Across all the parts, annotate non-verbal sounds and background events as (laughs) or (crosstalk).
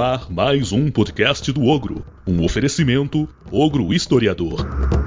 ar mais um podcast do Ogro, um oferecimento Ogro Historiador.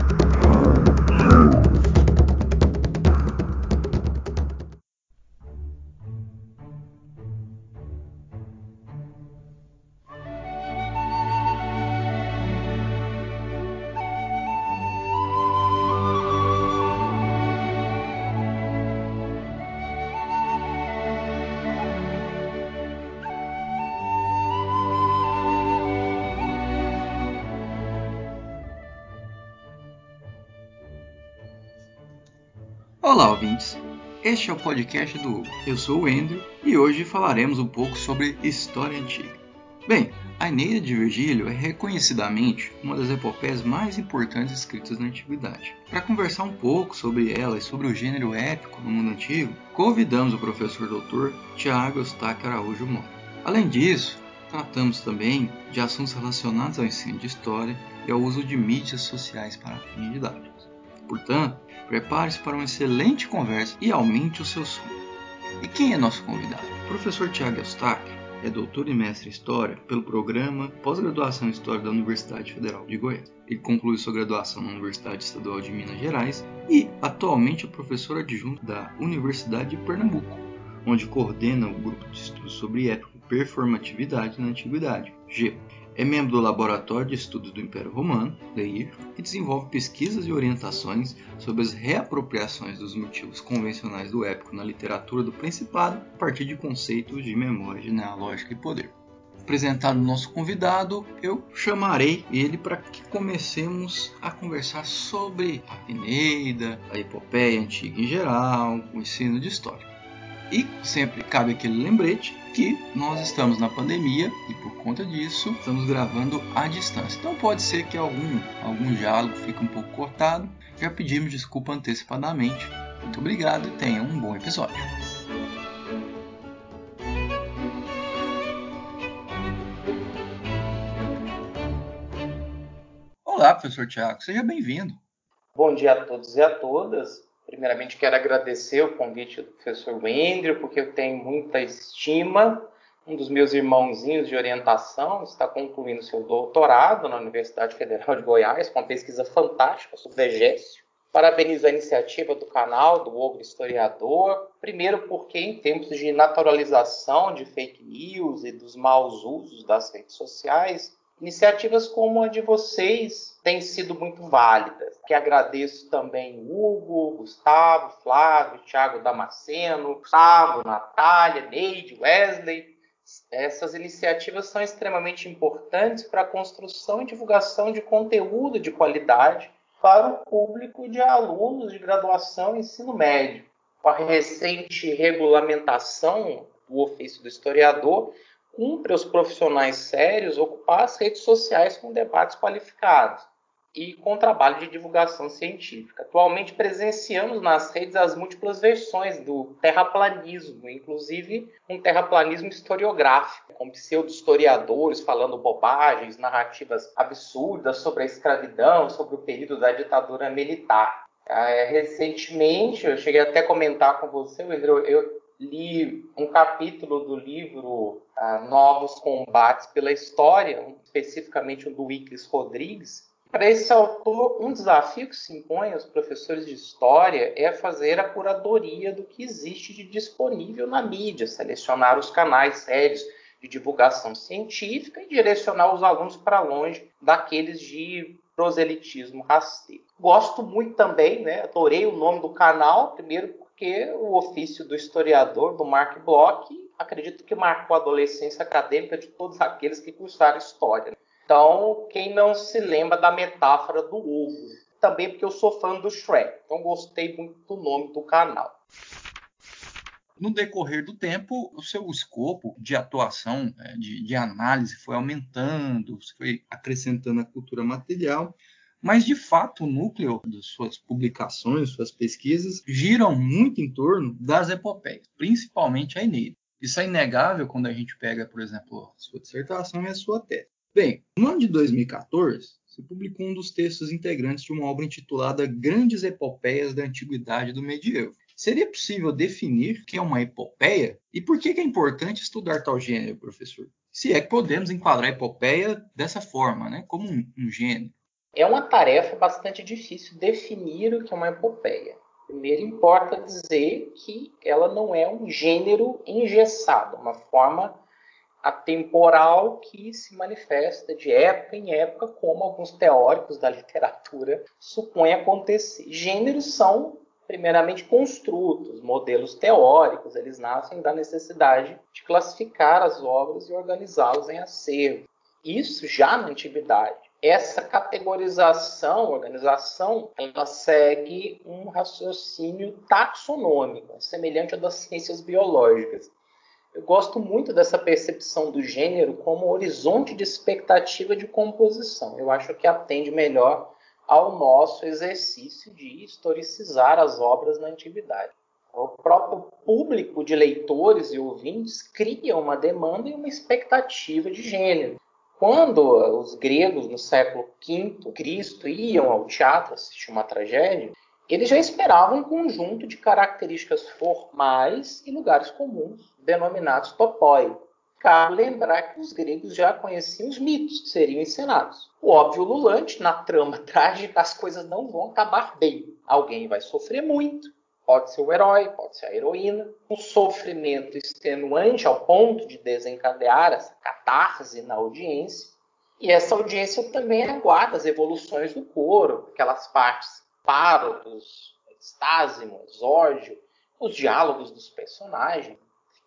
Podcast do. Eu sou o Andrew e hoje falaremos um pouco sobre história antiga. Bem, a Eneida de Virgílio é reconhecidamente uma das epopeias mais importantes escritas na antiguidade. Para conversar um pouco sobre ela e sobre o gênero épico no mundo antigo, convidamos o professor doutor Tiago Eustáquio Araújo Mota. Além disso, tratamos também de assuntos relacionados ao ensino de história e ao uso de mídias sociais para fins didáticos. Portanto, Prepare-se para uma excelente conversa e aumente o seu som. E quem é nosso convidado? O professor Tiago Eustáquio é doutor e mestre em História pelo programa Pós-Graduação em História da Universidade Federal de Goiás. Ele concluiu sua graduação na Universidade Estadual de Minas Gerais e atualmente é professor adjunto da Universidade de Pernambuco, onde coordena o grupo de estudos sobre época e performatividade na Antiguidade, GEPA. É membro do Laboratório de Estudos do Império Romano, LEIR, que desenvolve pesquisas e orientações sobre as reapropriações dos motivos convencionais do épico na literatura do Principado a partir de conceitos de memória genealógica e poder. Apresentado o nosso convidado, eu chamarei ele para que comecemos a conversar sobre a Eneida, a epopeia antiga em geral, o ensino de história. E sempre cabe aquele lembrete que nós estamos na pandemia e por conta disso estamos gravando à distância. Então pode ser que algum, algum diálogo fique um pouco cortado. Já pedimos desculpa antecipadamente. Muito obrigado e tenha um bom episódio. Olá, professor Tiago, seja bem-vindo. Bom dia a todos e a todas. Primeiramente, quero agradecer o convite do professor Wendel, porque eu tenho muita estima. Um dos meus irmãozinhos de orientação está concluindo seu doutorado na Universidade Federal de Goiás, com uma pesquisa fantástica sobre vegécio. Parabenizo a iniciativa do canal, do Ogro Historiador. Primeiro, porque em tempos de naturalização de fake news e dos maus usos das redes sociais, Iniciativas como a de vocês têm sido muito válidas. Que agradeço também Hugo, Gustavo, Flávio, Thiago Damasceno, Gustavo, Natália, Neide, Wesley. Essas iniciativas são extremamente importantes para a construção e divulgação de conteúdo de qualidade para o público de alunos de graduação e ensino médio. Com a recente regulamentação do ofício do historiador, cumpre aos profissionais sérios ocupar as redes sociais com debates qualificados e com trabalho de divulgação científica. Atualmente presenciamos nas redes as múltiplas versões do terraplanismo, inclusive um terraplanismo historiográfico, com pseudo-historiadores falando bobagens, narrativas absurdas sobre a escravidão, sobre o período da ditadura militar. É, recentemente, eu cheguei até a comentar com você, Pedro, eu li um capítulo do livro ah, Novos Combates pela História, especificamente o do Wiclis Rodrigues. Para esse autor, um desafio que se impõe aos professores de história é fazer a curadoria do que existe de disponível na mídia, selecionar os canais sérios de divulgação científica e direcionar os alunos para longe daqueles de proselitismo rasteiro. Gosto muito também, né, adorei o nome do canal, primeiro porque o ofício do historiador, do Mark Bloch, acredito que marcou a adolescência acadêmica de todos aqueles que cursaram história. Então, quem não se lembra da metáfora do ovo? Também porque eu sou fã do Shrek, então gostei muito do nome do canal. No decorrer do tempo, o seu escopo de atuação, é, de, de análise foi aumentando, foi acrescentando a cultura material mas, de fato, o núcleo das suas publicações, suas pesquisas, giram muito em torno das epopeias, principalmente a Eneida. Isso é inegável quando a gente pega, por exemplo, a sua dissertação e a sua tese. Bem, no ano de 2014, você publicou um dos textos integrantes de uma obra intitulada Grandes Epopeias da Antiguidade do Medievo. Seria possível definir o que é uma epopeia e por que é importante estudar tal gênero, professor? Se é que podemos enquadrar a epopeia dessa forma, né? como um, um gênero. É uma tarefa bastante difícil definir o que é uma epopeia. Primeiro, importa dizer que ela não é um gênero engessado, uma forma atemporal que se manifesta de época em época, como alguns teóricos da (laughs) literatura supõem acontecer. Gêneros são, primeiramente, construtos, modelos teóricos, eles nascem da necessidade de classificar as obras e organizá-las em acervo. Isso já na antiguidade. Essa categorização, organização, ela segue um raciocínio taxonômico, semelhante ao das ciências biológicas eu gosto muito dessa percepção do gênero como horizonte de expectativa de composição. Eu acho que atende melhor ao nosso exercício de historicizar as obras na antiguidade. O próprio público de leitores e ouvintes cria uma demanda e uma expectativa de gênero. Quando os gregos no século V Cristo iam ao teatro assistir uma tragédia, eles já esperavam um conjunto de características formais e lugares comuns, denominados topoi. Cabe lembrar que os gregos já conheciam os mitos que seriam encenados. O óbvio lulante, na trama (laughs) trágica, as coisas não vão acabar bem. Alguém vai sofrer muito, pode ser o herói, pode ser a heroína. Um sofrimento extenuante ao ponto de desencadear essa catarse na audiência. E essa audiência também aguarda as evoluções do coro, aquelas partes párodos, Estásimo, Exórdio, os diálogos dos personagens.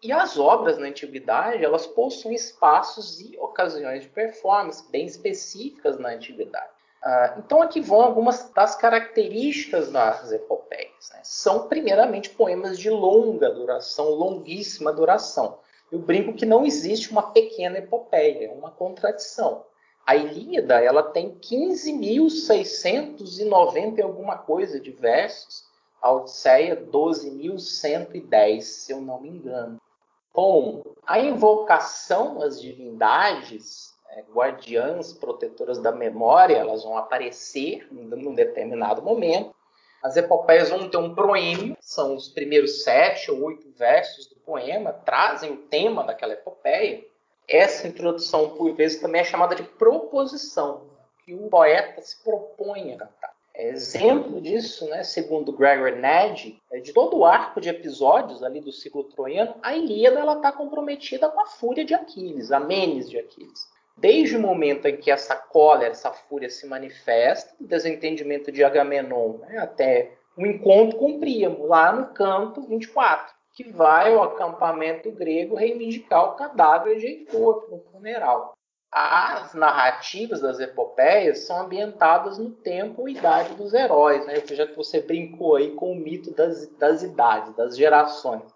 E as obras na antiguidade, elas possuem espaços e ocasiões de performance bem específicas na antiguidade. Uh, então aqui vão algumas das características das epopeias. Né? São primeiramente poemas de longa duração, longuíssima duração. Eu brinco que não existe uma pequena epopeia, é uma contradição. A Ilíada ela tem 15.690 e alguma coisa de versos. A Odisseia 12.110, se eu não me engano. Bom, a invocação às divindades, é, guardiãs, protetoras da memória, elas vão aparecer num determinado momento. As epopeias vão ter um proêmio, são os primeiros sete ou oito versos do poema, trazem o tema daquela epopeia essa introdução, por vezes, também é chamada de proposição, que o poeta se propõe a cantar. É exemplo disso, né, segundo Gregor Ned, é de todo o arco de episódios ali do ciclo troiano, a Ilíada está comprometida com a fúria de Aquiles, a menes de Aquiles. Desde o momento em que essa cólera, essa fúria se manifesta, o desentendimento de Agamenon, né, até o encontro com Príamo, lá no canto 24 que vai ao acampamento grego reivindicar o cadáver de Heitor no funeral. As narrativas das epopeias são ambientadas no tempo e idade dos heróis, né? já que você brincou aí com o mito das, das idades, das gerações,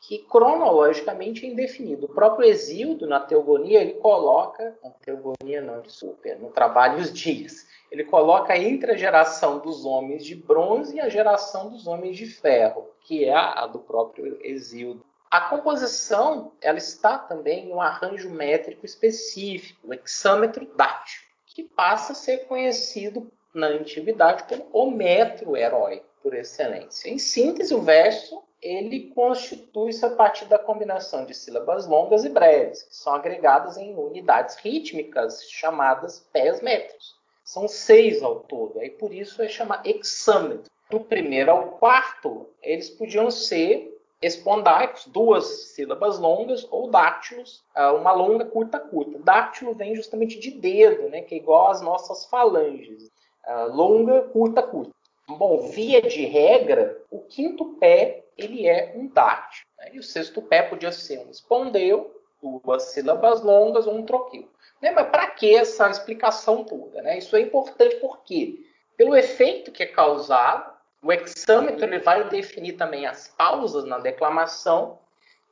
que cronologicamente é indefinido. O próprio Exildo, na Teogonia, ele coloca, na Teogonia não, desculpa, no Trabalho os Dias, ele coloca entre a geração dos homens de bronze e a geração dos homens de ferro, que é a do próprio Exildo. A composição ela está também em um arranjo métrico específico, o hexâmetro dátil, que passa a ser conhecido na antiguidade como o metro herói por excelência. Em síntese, o verso ele constitui-se a partir da combinação de sílabas longas e breves, que são agregadas em unidades rítmicas chamadas pés métricos. São seis ao todo, aí por isso é chamar hexâmetro. Do primeiro ao quarto, eles podiam ser espondaicos, duas sílabas longas, ou dáctilos, ah, uma longa, curta, curta. Dáctilo vem justamente de dedo, né, que é igual às nossas falanges. Ah, longa, curta, curta. Bom, via de regra, o quinto pé ele é um dáctilo. Né? E o sexto pé podia ser um espondeu, duas sílabas longas ou um troquil. Né? Mas para que essa explicação toda? Né? Isso é importante porque, pelo efeito que é causado, o hexâmetro ele vai definir também as pausas na declamação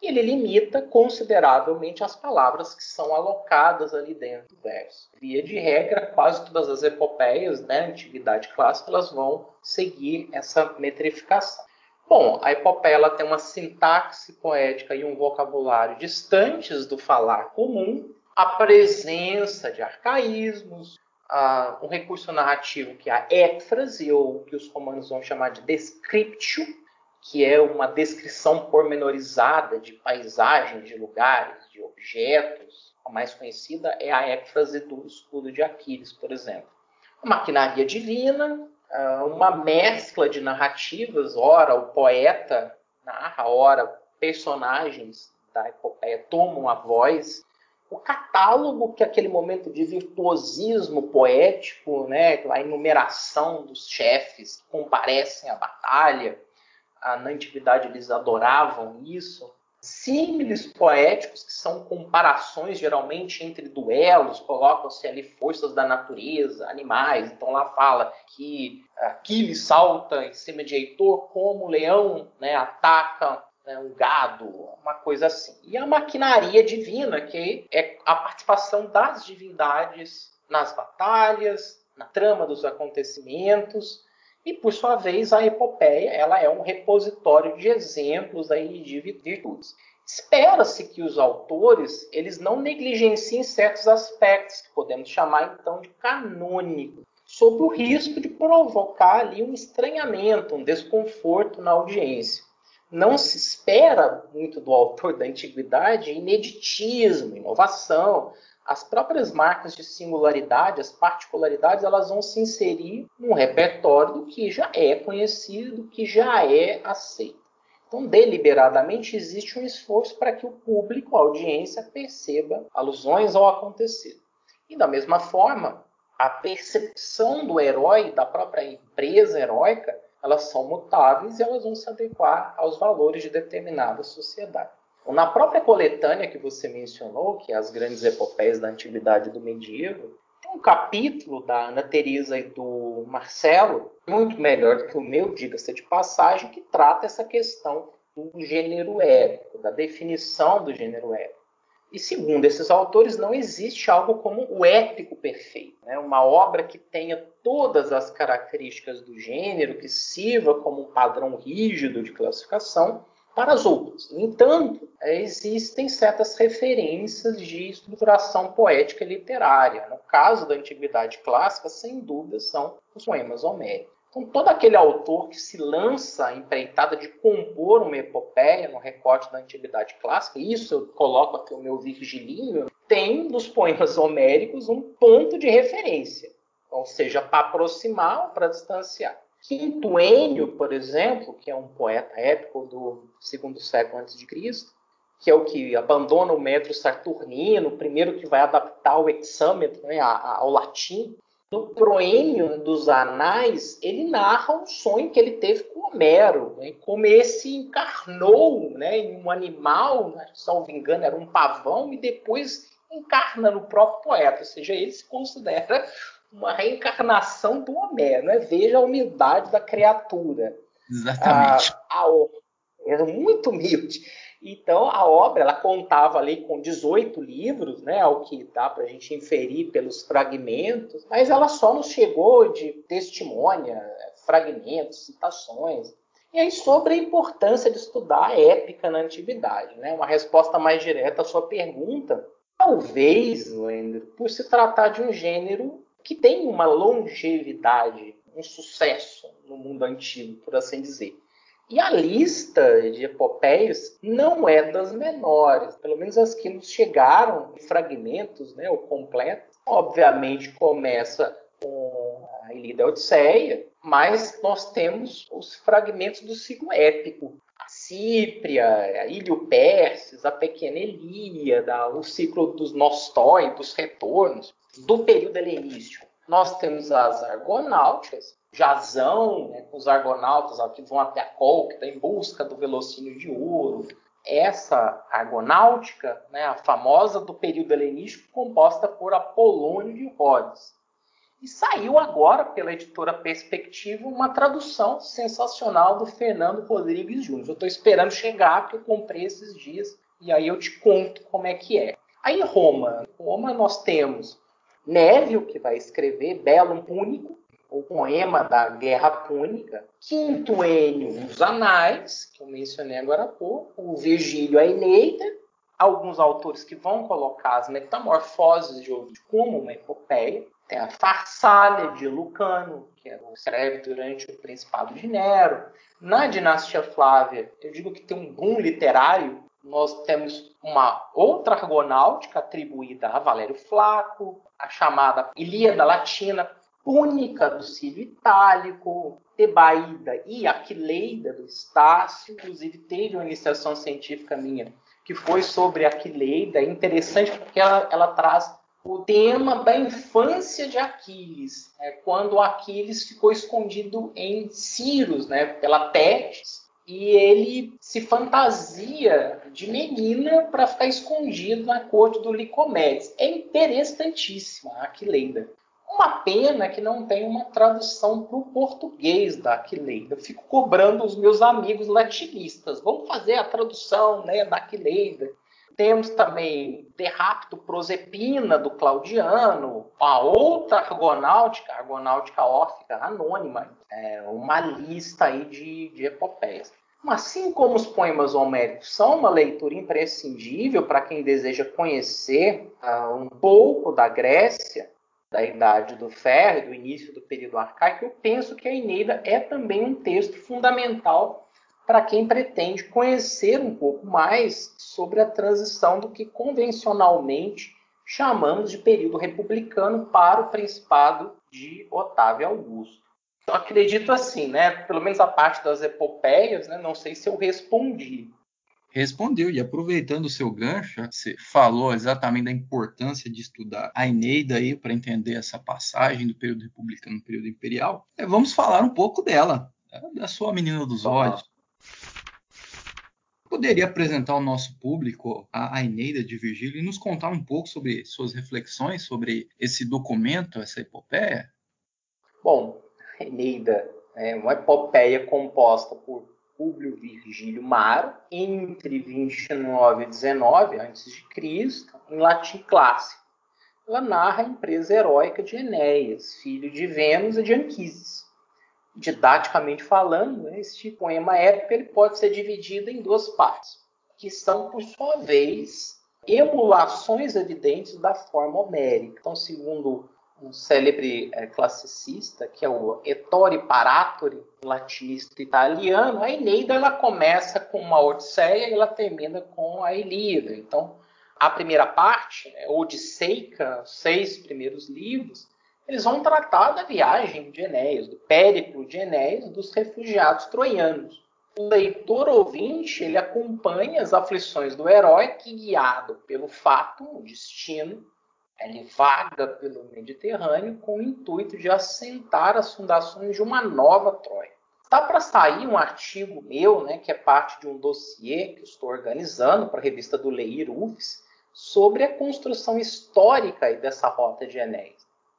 e ele limita consideravelmente as palavras que são alocadas ali dentro do verso. Via de regra, quase todas as epopeias da né, antiguidade clássica elas vão seguir essa metrificação. Bom, a epopeia tem uma sintaxe poética e um vocabulário distantes do falar comum, a presença de arcaísmos, um recurso narrativo que é a éfrase, ou que os romanos vão chamar de descriptio, que é uma descrição pormenorizada de paisagens, de lugares, de objetos, A mais conhecida é a éfrase do escudo de Aquiles, por exemplo. A maquinaria divina, ah, uma mescla de narrativas, ora o poeta narra, ora personagens da epopeia tomam a voz o catálogo, que aquele momento de virtuosismo poético, né, a enumeração dos chefes que comparecem à batalha, na antiguidade eles adoravam isso. Símiles poéticos, que são comparações geralmente entre duelos, colocam-se ali forças da natureza, animais. Então lá fala que Aquiles salta em cima de Heitor como o leão né, ataca né, um gado, uma coisa assim. E a maquinaria divina, que é a participação das divindades nas batalhas, na trama dos acontecimentos, e por sua vez a epopeia ela é um repositório de exemplos aí de virtudes. Espera-se que os autores eles não negligenciem certos aspectos que podemos chamar então de canônicos, sob o risco de provocar ali um estranhamento, um desconforto na audiência não se espera muito do autor da antiguidade ineditismo, inovação. As próprias marcas de singularidade, as particularidades, elas vão se inserir num repertório do que já é conhecido, do que já é aceito. Então, deliberadamente, existe um esforço para que o público, a audiência, perceba alusões ao acontecido. E da mesma forma, a percepção do herói, da própria empresa heróica, elas são mutáveis e elas vão se adequar aos valores de determinada sociedade. Na própria coletânea que você mencionou, que é as grandes epopeias da antiguidade do medievo, tem um capítulo da Ana Teresa e do Marcelo, muito melhor do que o meu, diga-se de passagem, que trata essa questão do gênero épico, da definição do gênero épico. E segundo esses autores, não existe algo como o épico perfeito, né? uma obra que tenha todas as características do gênero, que sirva como um padrão rígido de classificação para as outras. No entanto, existem certas referências de estruturação poética e literária. No caso da Antiguidade Clássica, sem dúvida, são os poemas homéricos. Então, todo aquele autor que se lança empreitada de compor uma epopeia no recorte da antiguidade clássica, isso eu coloco aqui o meu Virgilínio, tem dos poemas homéricos um ponto de referência, ou seja, para aproximar ou para distanciar. Quinto Enio, por exemplo, que é um poeta épico do segundo século antes de Cristo, que é o que abandona o metro saturnino, o primeiro que vai adaptar o hexâmetro né, ao latim, no proêmio dos anais, ele narra um sonho que ele teve com Homero, né? como esse encarnou né, em um animal, né, salvo engano, era um pavão, e depois encarna no próprio poeta, ou seja, ele se considera uma reencarnação do Homero. Né? Veja a humildade da criatura. Exatamente. Ah, a, era muito humilde. Então, a obra ela contava ali com 18 livros, né, ao que dá para a gente inferir pelos fragmentos, mas ela só nos chegou de testemunha, fragmentos, citações. E aí, sobre a importância de estudar a épica na antiguidade, né, uma resposta mais direta à sua pergunta, talvez, Leandro, por se tratar de um gênero que tem uma longevidade, um sucesso no mundo antigo, por assim dizer. E a lista de epopeias não é das menores, pelo menos as que nos chegaram em fragmentos, né, o completo. Obviamente começa com a Ilíada Odisseia, mas nós temos os fragmentos do ciclo épico. A Cípria, a Ilho Perses, a Pequena Elíada, o ciclo dos Nostói, dos retornos, do período helenístico. Nós temos as Argonáuticas, Jazão, né, com os argonautas que vão até a Col, que está em busca do velocínio de ouro. Essa argonáutica, né, a famosa do período helenístico, composta por Apolônio de Rhodes. E saiu agora pela editora Perspectiva uma tradução sensacional do Fernando Rodrigues Júnior. Eu estou esperando chegar, porque eu comprei esses dias, e aí eu te conto como é que é. Aí Roma, Roma nós temos Névio, que vai escrever Bellum Púnico, o poema da Guerra Púnica, quinto Enio, os Anais, que eu mencionei agora há pouco, o Virgílio, a Eneida, alguns autores que vão colocar as metamorfoses de Ovídio como uma epopeia, tem a Farsália de Lucano, que é escreve durante o Principado de Nero. Na dinastia Flávia, eu digo que tem um boom literário nós temos uma outra argonáutica atribuída a Valério Flaco, a chamada Ilíada Latina, Púnica do Cílio Itálico, Tebaída e Aquileida do Estácio. Inclusive, teve uma iniciação científica minha que foi sobre Aquileida. É interessante porque ela, ela traz o tema da infância de Aquiles, é quando Aquiles ficou escondido em Ciros, né, pela Tétis, e ele se fantasia de menina para ficar escondido na corte do Licomedes. É interessantíssima a Aquileida. Uma pena que não tem uma tradução para o português da Aquileida. Fico cobrando os meus amigos latinistas. Vamos fazer a tradução né, da Aquileida. Temos também De Rapto Prosepina, do Claudiano, a outra argonáutica, argonáutica órfica anônima, é uma lista aí de, de epopeias. Assim como os poemas homéricos são uma leitura imprescindível para quem deseja conhecer uh, um pouco da Grécia, da Idade do Ferro, do início do período arcaico, eu penso que a Eneida é também um texto fundamental para quem pretende conhecer um pouco mais sobre a transição do que convencionalmente chamamos de período republicano para o Principado de Otávio Augusto. Eu acredito assim, né? Pelo menos a parte das epopeias, né? Não sei se eu respondi. Respondeu, e aproveitando o seu gancho, você falou exatamente da importância de estudar a Eneida aí para entender essa passagem do período republicano para o período imperial. É, vamos falar um pouco dela, da sua menina dos olhos. Poderia apresentar ao nosso público a, Eneida de Virgílio e nos contar um pouco sobre suas reflexões sobre esse documento, essa epopeia? Bom, Eneida é uma epopeia composta por Públio Virgílio Maro entre 29 e 19 a.C., em latim clássico. Ela narra a empresa heróica de Enéas, filho de Vênus e de Anquises didaticamente falando, né, este poema épico ele pode ser dividido em duas partes, que são, por sua vez, emulações evidentes da forma homérica. Então, segundo um célebre é, classicista, que é o Ettore Paratori, latinista italiano, a Eneida ela começa com uma Odisseia e ela termina com a Ilíada. Então, a primeira parte, né, Odisseica, os seis primeiros livros, eles vão tratar da viagem de Enéas, do périplo de Enéas, dos refugiados troianos. O leitor ouvinte ele acompanha as aflições do herói que, guiado pelo fato, o destino, ele vaga pelo Mediterrâneo com o intuito de assentar as fundações de uma nova Troia. Está para sair um artigo meu, né, que é parte de um dossiê que estou organizando para a revista do Leir UFS, sobre a construção histórica dessa rota de Enéas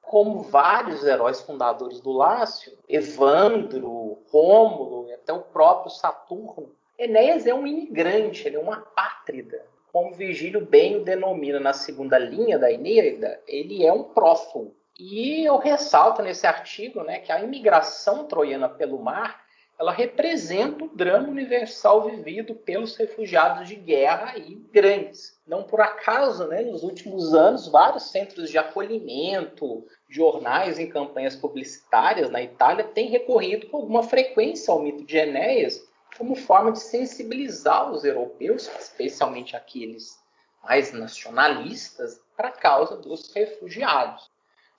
como vários heróis fundadores do Lácio, Evandro, Rômulo e até o próprio Saturno, Enéas é um imigrante, ele é uma pátrida. Como Virgílio bem o denomina na segunda linha da Eneida, ele é um prófugo. E eu ressalto nesse artigo né, que a imigração troiana pelo mar ela representa o drama universal vivido pelos refugiados de guerra e grandes. Não por acaso, né, nos últimos anos, vários centros de acolhimento, jornais em campanhas publicitárias na Itália têm recorrido com alguma frequência ao mito de Enéas como forma de sensibilizar os europeus, especialmente aqueles mais nacionalistas, para a causa dos refugiados.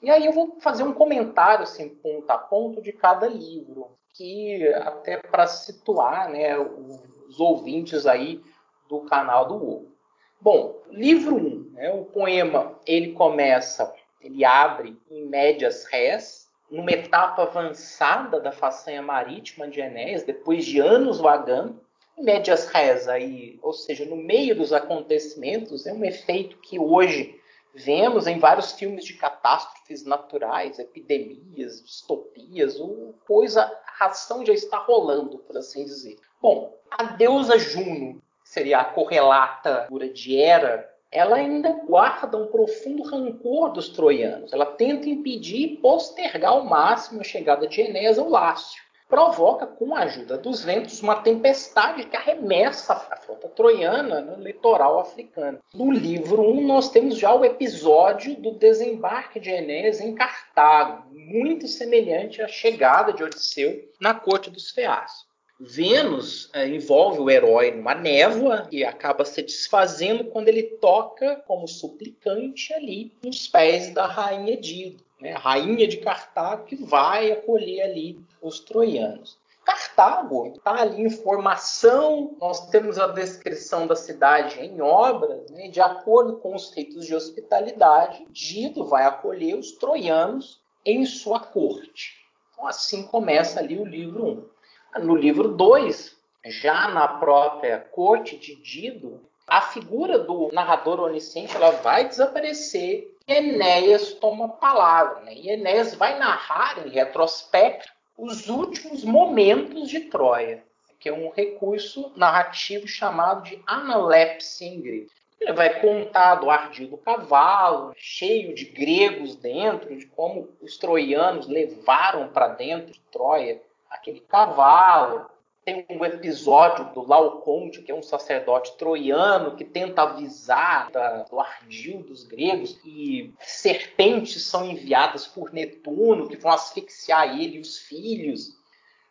E aí eu vou fazer um comentário assim, ponto a ponto de cada livro que até para situar né, os ouvintes aí do canal do Hugo. Bom, livro 1, um, né, o poema, ele começa, ele abre em médias res, numa etapa avançada da façanha marítima de Enéas, depois de anos vagando, em médias res, aí, ou seja, no meio dos acontecimentos, é um efeito que hoje vemos em vários filmes de catástrofes naturais, epidemias, distopias, ou coisa, ação já está rolando, por assim dizer. Bom, a deusa Juno, seria a correlata de Hera, ela ainda guarda um profundo rancor dos troianos. Ela tenta impedir e postergar ao máximo a chegada de Enéas ao Lácio provoca, com a ajuda dos ventos, uma tempestade que arremessa a frota troiana no litoral africano. No livro 1, nós temos já o episódio do desembarque de Enéas em Cartago, muito semelhante à chegada de Odisseu na corte dos Feácios. Vênus é, envolve o herói numa névoa e acaba se desfazendo quando ele toca como suplicante ali nos pés da rainha Dido, né? rainha de Cartago que vai acolher ali os troianos. Cartago está ali em formação, nós temos a descrição da cidade em obras, né? de acordo com os ritos de hospitalidade, Dido vai acolher os troianos em sua corte. Então, assim começa ali o livro 1. No livro 2, já na própria corte de Dido, a figura do narrador onisciente ela vai desaparecer e Enéas toma a palavra. Né? E Enéas vai narrar em retrospecto os últimos momentos de Troia, que é um recurso narrativo chamado de analepse em grego. Ele vai contar do ardido cavalo, cheio de gregos dentro, de como os troianos levaram para dentro de Troia aquele cavalo. Tem um episódio do Laoconte, que é um sacerdote troiano, que tenta avisar da, do ardil dos gregos que serpentes são enviadas por Netuno, que vão asfixiar ele e os filhos.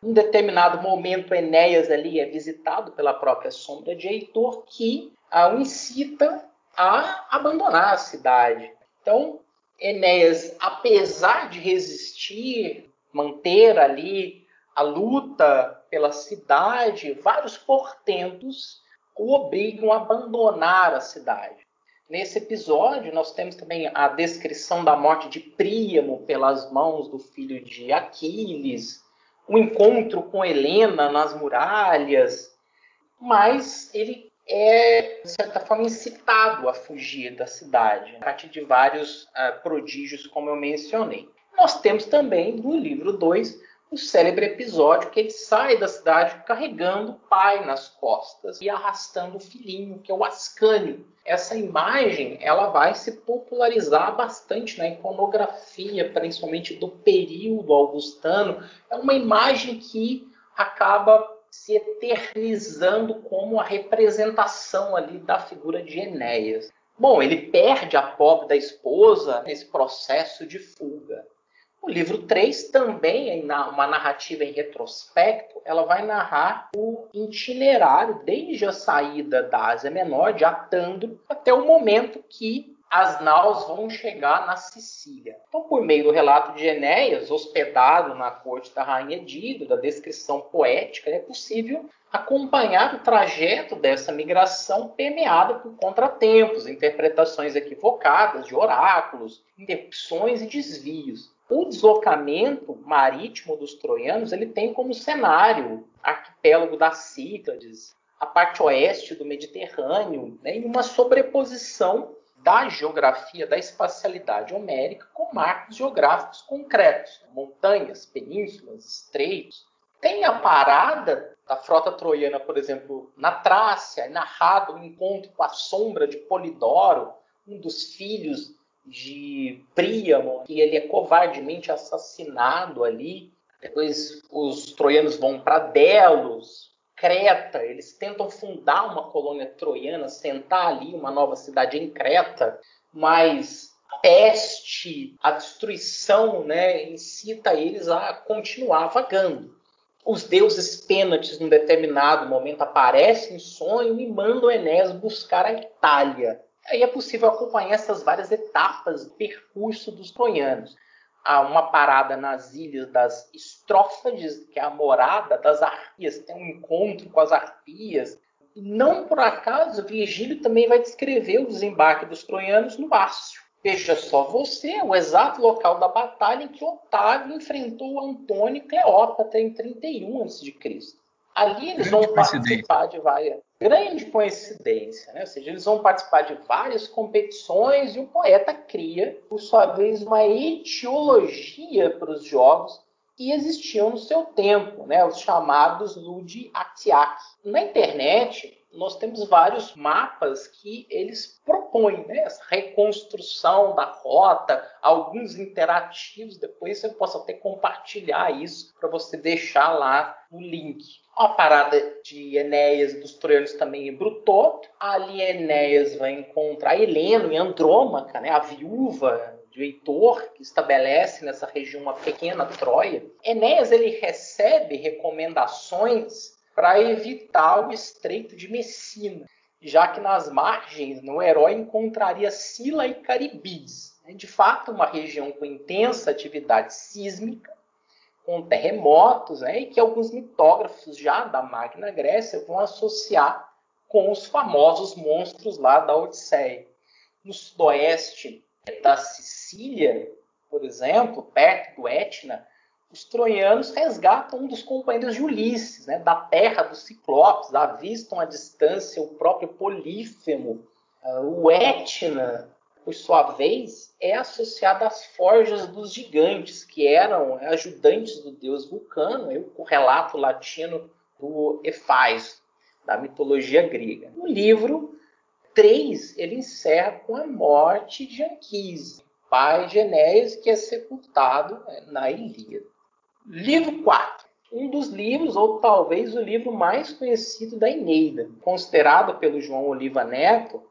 Em determinado momento, Enéas ali é visitado pela própria sombra de Heitor, que o incita a abandonar a cidade. Então, Enéas, apesar de resistir, manter ali a luta pela cidade, vários portentos o obrigam a abandonar a cidade. Nesse episódio, nós temos também a descrição da morte de Príamo pelas mãos do filho de Aquiles, o encontro com Helena nas muralhas, mas ele é, de certa forma, incitado a fugir da cidade, a partir de vários uh, prodígios, como eu mencionei. Nós temos também, no livro 2, o célebre episódio que ele sai da cidade carregando o pai nas costas e arrastando o filhinho, que é o Ascânio. Essa imagem ela vai se popularizar bastante na iconografia, principalmente do período augustano. É uma imagem que acaba se eternizando como a representação ali da figura de Enéas. Bom, ele perde a pobre da esposa nesse processo de fuga. O livro 3 também é uma narrativa em retrospecto, ela vai narrar o itinerário desde a saída da Ásia Menor, de Atandro, até o momento que as naus vão chegar na Sicília. Então, por meio do relato de Enéas, hospedado na corte da rainha Dido, da descrição poética, é possível acompanhar o trajeto dessa migração permeada por contratempos, interpretações equivocadas de oráculos, interrupções e desvios. O deslocamento marítimo dos troianos ele tem como cenário arquipélago das Cíclades, a parte oeste do Mediterrâneo, né, e uma sobreposição da geografia, da espacialidade homérica com marcos geográficos concretos, montanhas, penínsulas, estreitos. Tem a parada da frota troiana, por exemplo, na Trácia, narrado o encontro com a sombra de Polidoro, um dos filhos de Príamo, que ele é covardemente assassinado ali. Depois os troianos vão para Delos, Creta, eles tentam fundar uma colônia troiana, sentar ali uma nova cidade em Creta, mas a peste, a destruição, né, incita eles a continuar vagando. Os deuses pênates, num determinado momento, aparecem em sonho e mandam Enéas buscar a Itália. Aí é possível acompanhar essas várias etapas do percurso dos troianos. Há uma parada nas ilhas das Estrófades, que é a morada das arpias, tem um encontro com as arpias. E não por acaso, Virgílio também vai descrever o desembarque dos troianos no Ácio. Veja só você, o exato local da batalha em que Otávio enfrentou Antônio e Cleópatra em 31 a.C. Ali eles vão participar de várias. Grande coincidência, né? Ou seja, eles vão participar de várias competições e o poeta cria, por sua vez, uma etiologia para os jogos que existiam no seu tempo, né? Os chamados Ludiatiak. Na internet, nós temos vários mapas que eles propõem, né? Essa reconstrução da rota, alguns interativos. Depois eu posso até compartilhar isso para você deixar lá no link a parada de Enéas dos troianos também em Brutoto. Ali Enéas vai encontrar Heleno em Andrômaca, né, a viúva de Heitor, que estabelece nessa região uma pequena Troia. Enéas ele recebe recomendações para evitar o estreito de Messina, já que nas margens no herói encontraria Sila e Caribes, né? de fato uma região com intensa atividade sísmica, com terremotos, né? e que alguns mitógrafos já da Magna Grécia vão associar com os famosos monstros lá da Odisseia. No sudoeste da Sicília, por exemplo, perto do Etna, os troianos resgatam um dos companheiros de Ulisses, né, da terra dos Ciclopes, avistam à distância o próprio Polífemo. Uh, o Etna, por sua vez, é associado às forjas dos gigantes, que eram ajudantes do deus Vulcano, o relato latino do Efáisto, da mitologia grega. No livro 3, ele encerra com a morte de Anquise, pai de Enéas, que é sepultado né, na Ilíada. Livro 4. Um dos livros, ou talvez o livro mais conhecido da Eneida, considerado pelo João Oliva Neto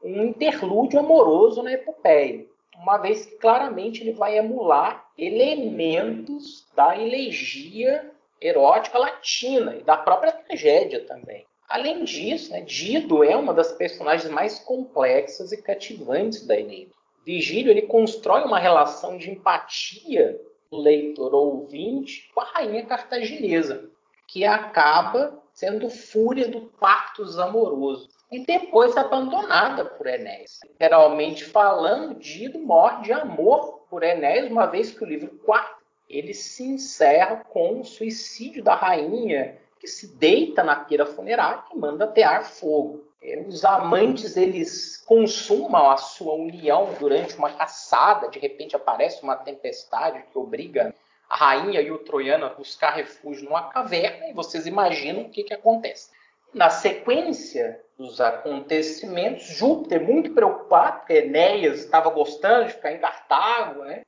um interlúdio amoroso na epopeia, uma vez que claramente ele vai emular elementos da elegia erótica latina e da própria tragédia também. Além disso, né, Dido é uma das personagens mais complexas e cativantes da Eneida. Virgílio ele constrói uma relação de empatia leitor ou ouvinte com a rainha cartaginesa, que acaba sendo fúria do pactos amoroso e depois abandonada por Enéas. Literalmente falando, Dido morre de amor por Enéas, uma vez que o livro 4 ele se encerra com o suicídio da rainha que se deita na pira funerária e manda atear fogo. É, os amantes eles consumam a sua união durante uma caçada, de repente aparece uma tempestade que obriga a rainha e o troiano a buscar refúgio numa caverna e vocês imaginam o que, que acontece. Na sequência dos acontecimentos, Júpiter, muito preocupado, porque Enéas estava gostando de ficar em Cartago, né?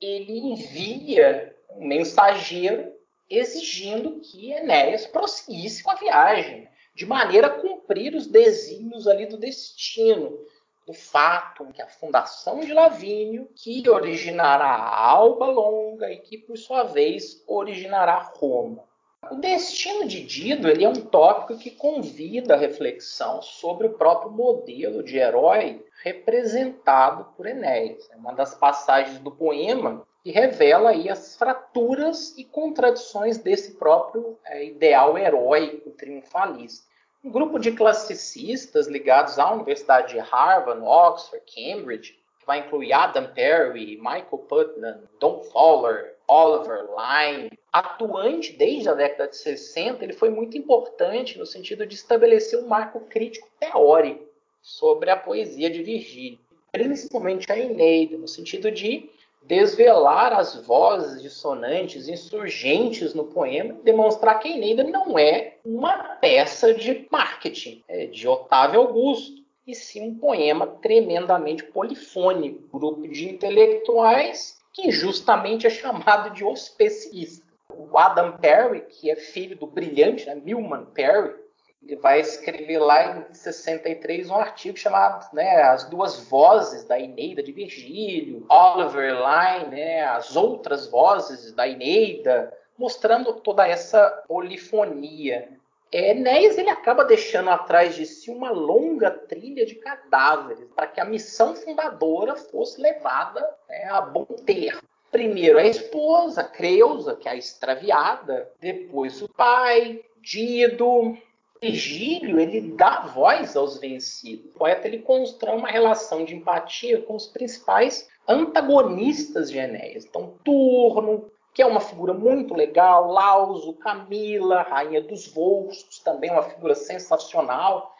ele envia um mensageiro exigindo que Enéas prosseguisse com a viagem, de maneira a cumprir os desígnios ali do destino, do fato que a fundação de Lavínio, que originará a Alba Longa e que, por sua vez, originará Roma. O destino de Dido ele é um tópico que convida a reflexão sobre o próprio modelo de herói representado por Enéas. É uma das passagens do poema que revela aí as fraturas e contradições desse próprio é, ideal heróico triunfalista. Um grupo de classicistas ligados à Universidade de Harvard, Oxford, Cambridge, que vai incluir Adam Perry, Michael Putnam, Don Fowler, Oliver Lyne, atuante desde a década de 60, ele foi muito importante no sentido de estabelecer um marco crítico teórico sobre a poesia de Virgílio, principalmente a Eneida, no sentido de desvelar as vozes dissonantes insurgentes no poema demonstrar que Eneida não é uma peça de marketing é de Otávio Augusto, e sim um poema tremendamente polifônico, grupo de intelectuais que justamente é chamado de os. O Adam Perry, que é filho do brilhante né, Milman Perry, ele vai escrever lá em 63 um artigo chamado né, As Duas Vozes da Eneida de Virgílio, Oliver Line, né, As Outras Vozes da Eneida, mostrando toda essa polifonia. Enéas ele acaba deixando atrás de si uma longa trilha de cadáveres para que a missão fundadora fosse levada né, a bom termo. Primeiro a esposa, Creusa, que é a extraviada, depois o pai, Dido, Virgílio ele dá voz aos vencidos. O poeta ele constrói uma relação de empatia com os principais antagonistas de Enéas. Então, Turno, que é uma figura muito legal, Lauso, Camila, Rainha dos Volscos, também uma figura sensacional,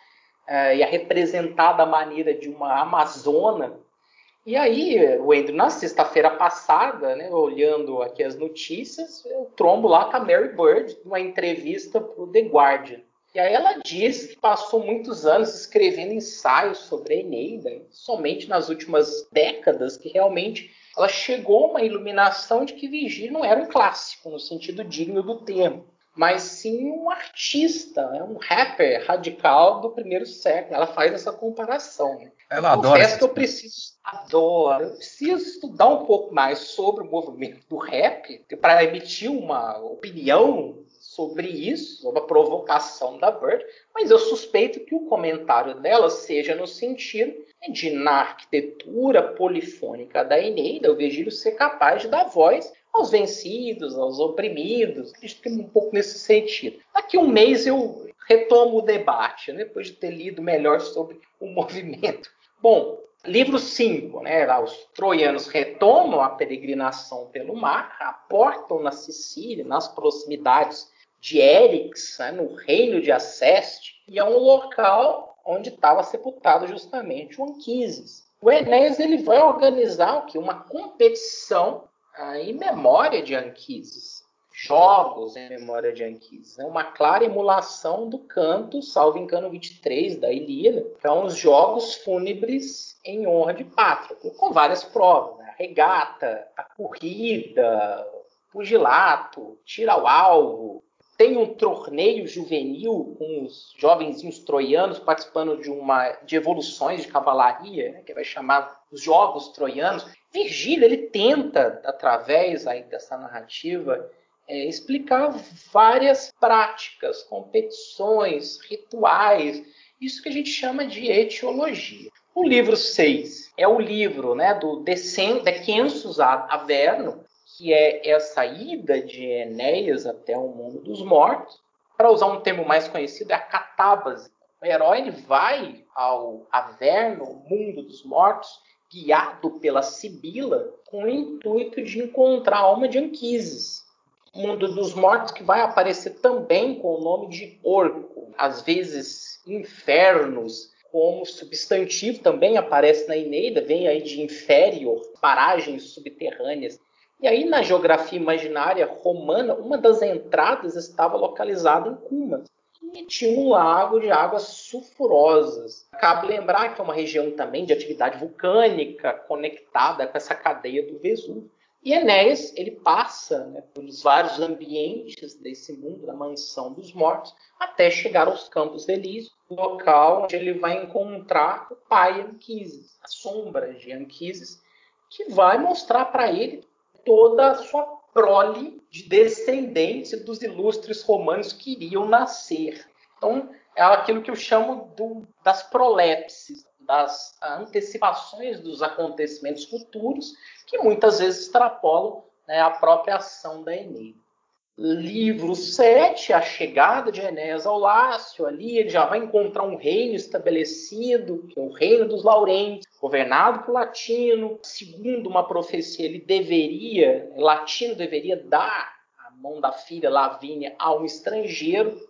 é, e a representada à maneira de uma amazona. E aí, Wendel, na sexta-feira passada, né, olhando aqui as notícias, eu trombo lá com a Mary Bird, numa entrevista para o The Guardian. E aí ela diz que passou muitos anos escrevendo ensaios sobre a Eneida, somente nas últimas décadas que realmente ela chegou a uma iluminação de que Virgílio não era um clássico, no sentido digno do termo, mas sim um artista, né? um rapper radical do primeiro século. Ela faz essa comparação. Né? Ela adora. Confesso que eu preciso, adoro, eu preciso estudar um pouco mais sobre o movimento do rap para emitir uma opinião sobre isso, sobre a provocação da Bird, mas eu suspeito que o comentário dela seja no sentido de, na arquitetura polifônica da Eneida, o Virgílio ser capaz de dar voz aos vencidos, aos oprimidos, acredito que um pouco nesse sentido. Daqui um mês eu retomo o debate, né, depois de ter lido melhor sobre o (laughs) movimento. Bom, livro 5, né, os troianos retomam a peregrinação pelo mar, aportam na Sicília, nas proximidades de Érix, né, no reino de Aceste, e é um local onde estava sepultado justamente o Anquises. O Enéas ele vai organizar o que? Uma competição ah, em memória de Anquises. Jogos em memória de Anquises. É uma clara emulação do canto, salvo engano 23 da Ilíada, que são os jogos fúnebres em honra de Patroclo, com várias provas. Né? A regata, a corrida, pugilato, tira ao alvo, tem um torneio juvenil com os jovenzinhos troianos participando de uma de evoluções de cavalaria, né, que vai chamar os Jogos Troianos. Virgílio ele tenta, através aí dessa narrativa, é, explicar várias práticas, competições, rituais, isso que a gente chama de etiologia. O livro 6 é o livro né, do Descensus Averno, que é essa ida de Enéas até o mundo dos mortos. Para usar um termo mais conhecido, é a catábase. O herói ele vai ao Averno, mundo dos mortos, guiado pela Sibila, com o intuito de encontrar a alma de Anquises. Mundo dos mortos que vai aparecer também com o nome de Orco, às vezes infernos, como substantivo também aparece na Eneida, vem aí de inferior, paragens subterrâneas. E aí, na geografia imaginária romana, uma das entradas estava localizada em Cumas, e tinha um lago de águas sulfurosas. Cabe lembrar que é uma região também de atividade vulcânica, conectada com essa cadeia do Vesúvio. E Enéas, ele passa né, pelos vários ambientes desse mundo, da mansão dos mortos, até chegar aos Campos Elíseos, local onde ele vai encontrar o pai Anquises, a sombra de Anquises, que vai mostrar para ele toda a sua prole de descendentes dos ilustres romanos que iriam nascer. Então, é aquilo que eu chamo do, das prolepses, das antecipações dos acontecimentos futuros, que muitas vezes extrapolam né, a própria ação da Eneida livro 7, a chegada de Enéas ao Lácio, ali ele já vai encontrar um reino estabelecido, que é o reino dos Laurentes, governado por Latino. Segundo uma profecia, ele deveria, Latino deveria dar a mão da filha Lavínia a um estrangeiro.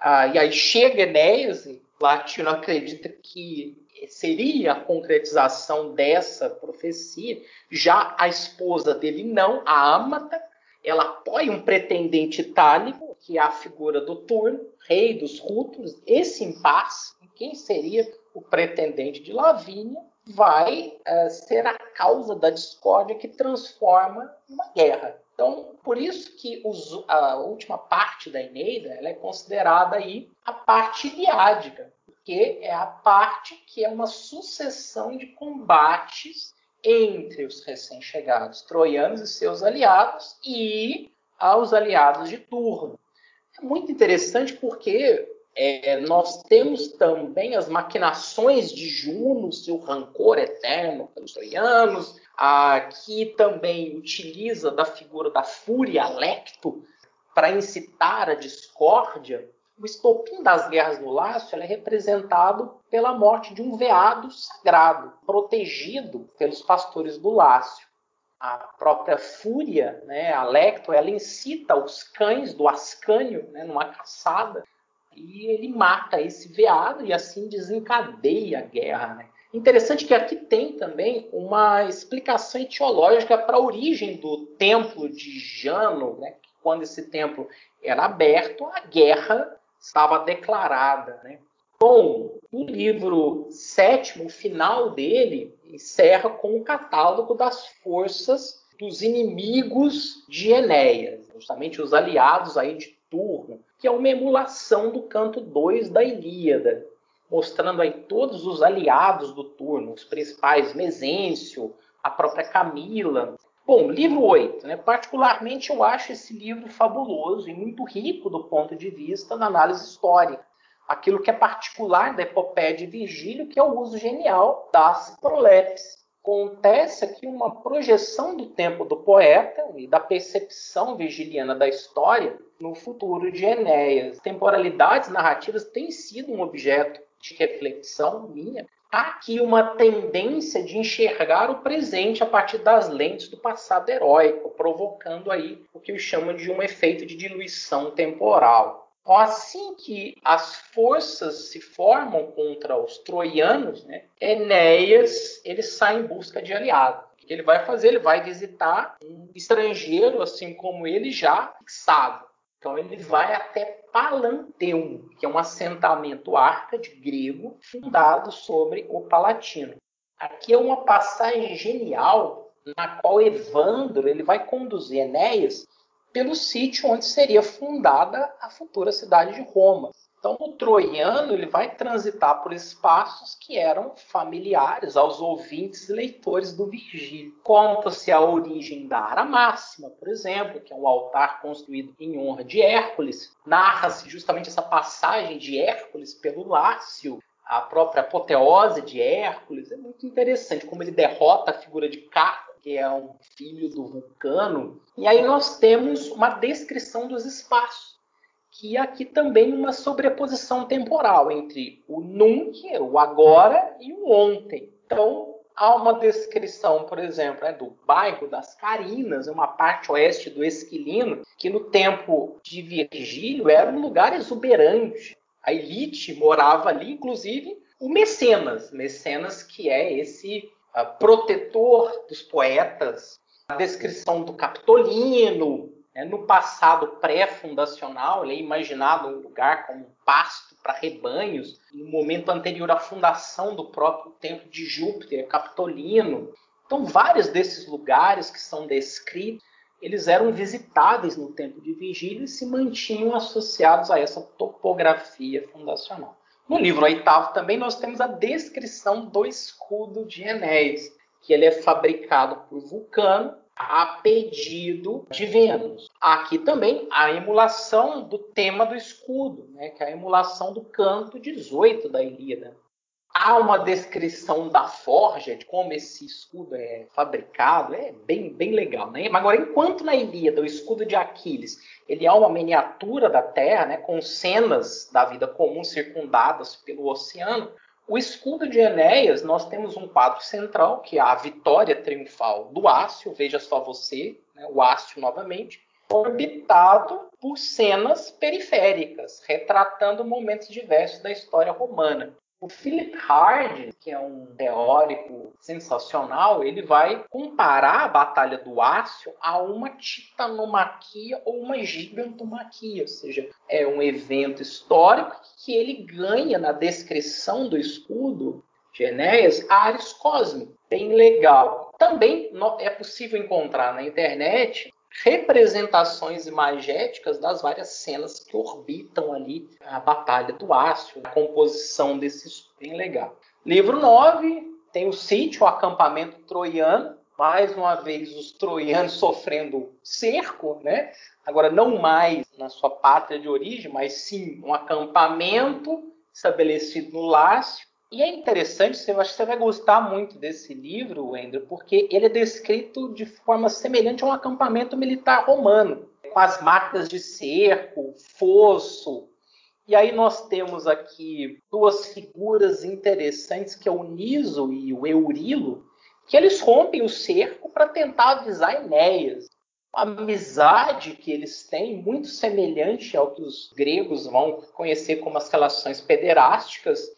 Ah, e aí chega Enéas, e Latino acredita que seria a concretização dessa profecia. Já a esposa dele não, a Amata, ela apoia um pretendente itálico, que é a figura do turno, rei dos rútulos. Esse impasse, quem seria o pretendente de Lavínia, vai uh, ser a causa da discórdia que transforma uma guerra. Então, por isso que os, a última parte da Eneida ela é considerada aí a parte iliádica, porque é a parte que é uma sucessão de combates entre os recém-chegados troianos e seus aliados e aos aliados de turno. É muito interessante porque é, nós temos também as maquinações de Juno, seu rancor eterno pelos troianos, a, que também utiliza da figura da fúria Lecto para incitar a discórdia o estopim das guerras do Lácio é representado pela morte de um veado sagrado, protegido pelos pastores do Lácio. A própria Fúria, né, a Lecto, ela incita os cães do Ascânio né, numa caçada e ele mata esse veado e assim desencadeia a guerra. Né? Interessante que aqui tem também uma explicação etiológica para a origem do templo de Jano, né? quando esse templo era aberto, a guerra estava declarada. Né? Bom, o livro sétimo, o final dele, encerra com o catálogo das forças dos inimigos de Enéas, justamente os aliados aí de Turno, que é uma emulação do canto 2 da Ilíada, mostrando aí todos os aliados do Turno, os principais, Mesêncio, a própria Camila, Bom, livro 8. Né? Particularmente eu acho esse livro fabuloso e muito rico do ponto de vista da análise histórica. Aquilo que é particular da epopeia de Virgílio, que é o uso genial das prolepes. Acontece aqui uma projeção do tempo do poeta e da percepção virgiliana da história no futuro de Enéas. Temporalidades narrativas têm sido um objeto de reflexão minha, há aqui uma tendência de enxergar o presente a partir das lentes do passado heróico, provocando aí o que eu chamo de um efeito de diluição temporal. Assim que as forças se formam contra os troianos, né, Enéas ele sai em busca de aliados. O que ele vai fazer? Ele vai visitar um estrangeiro, assim como ele, já fixado. Então ele vai até Palanteum, que é um assentamento árcade grego fundado sobre o Palatino. Aqui é uma passagem genial na qual Evandro ele vai conduzir Enéas pelo sítio onde seria fundada a futura cidade de Roma. Então, o troiano ele vai transitar por espaços que eram familiares aos ouvintes e leitores do Virgílio. Conta-se a origem da Ara Máxima, por exemplo, que é um altar construído em honra de Hércules. Narra-se justamente essa passagem de Hércules pelo Lácio, a própria apoteose de Hércules. É muito interessante como ele derrota a figura de Caco, que é um filho do Vulcano. E aí nós temos uma descrição dos espaços que aqui também uma sobreposição temporal entre o nunc, o agora, e o ontem. Então, há uma descrição, por exemplo, né, do bairro das Carinas, uma parte oeste do Esquilino, que no tempo de Virgílio era um lugar exuberante. A elite morava ali, inclusive o Mecenas, Mecenas que é esse protetor dos poetas, a descrição do Capitolino, é, no passado pré-fundacional, ele é imaginado um lugar como pasto para rebanhos, no momento anterior à fundação do próprio templo de Júpiter, Capitolino. Então, vários desses lugares que são descritos, eles eram visitáveis no tempo de Vigílio e se mantinham associados a essa topografia fundacional. No livro oitavo também nós temos a descrição do escudo de Enéas, que ele é fabricado por Vulcano a pedido de Vênus. Aqui também a emulação do tema do escudo, né, que é a emulação do canto 18 da Ilíada. Há uma descrição da forja, de como esse escudo é fabricado, é bem, bem legal. Né? Mas agora, enquanto na Ilíada o escudo de Aquiles ele é uma miniatura da Terra, né, com cenas da vida comum circundadas pelo oceano, o escudo de Enéas, nós temos um quadro central, que é a vitória triunfal do Ácio, veja só você, né, o Ácio novamente, orbitado por cenas periféricas, retratando momentos diversos da história romana. O Philip Hard, que é um teórico sensacional, ele vai comparar a Batalha do Ácio a uma titanomaquia ou uma gigantomaquia, ou seja, é um evento histórico que ele ganha na descrição do escudo de Enéas ares cósmicos. Bem legal. Também é possível encontrar na internet representações imagéticas das várias cenas que orbitam ali a Batalha do Ácio, a composição desses bem legal. Livro 9 tem o sítio, o acampamento troiano, mais uma vez os troianos (laughs) sofrendo cerco, né? Agora não mais na sua pátria de origem, mas sim um acampamento estabelecido no Lácio e é interessante, eu acho que você vai gostar muito desse livro, Wendel, porque ele é descrito de forma semelhante a um acampamento militar romano, com as máquinas de cerco, fosso. E aí nós temos aqui duas figuras interessantes, que é o Niso e o Eurilo, que eles rompem o cerco para tentar avisar Enéas. A amizade que eles têm, muito semelhante ao que os gregos vão conhecer como as relações pederásticas,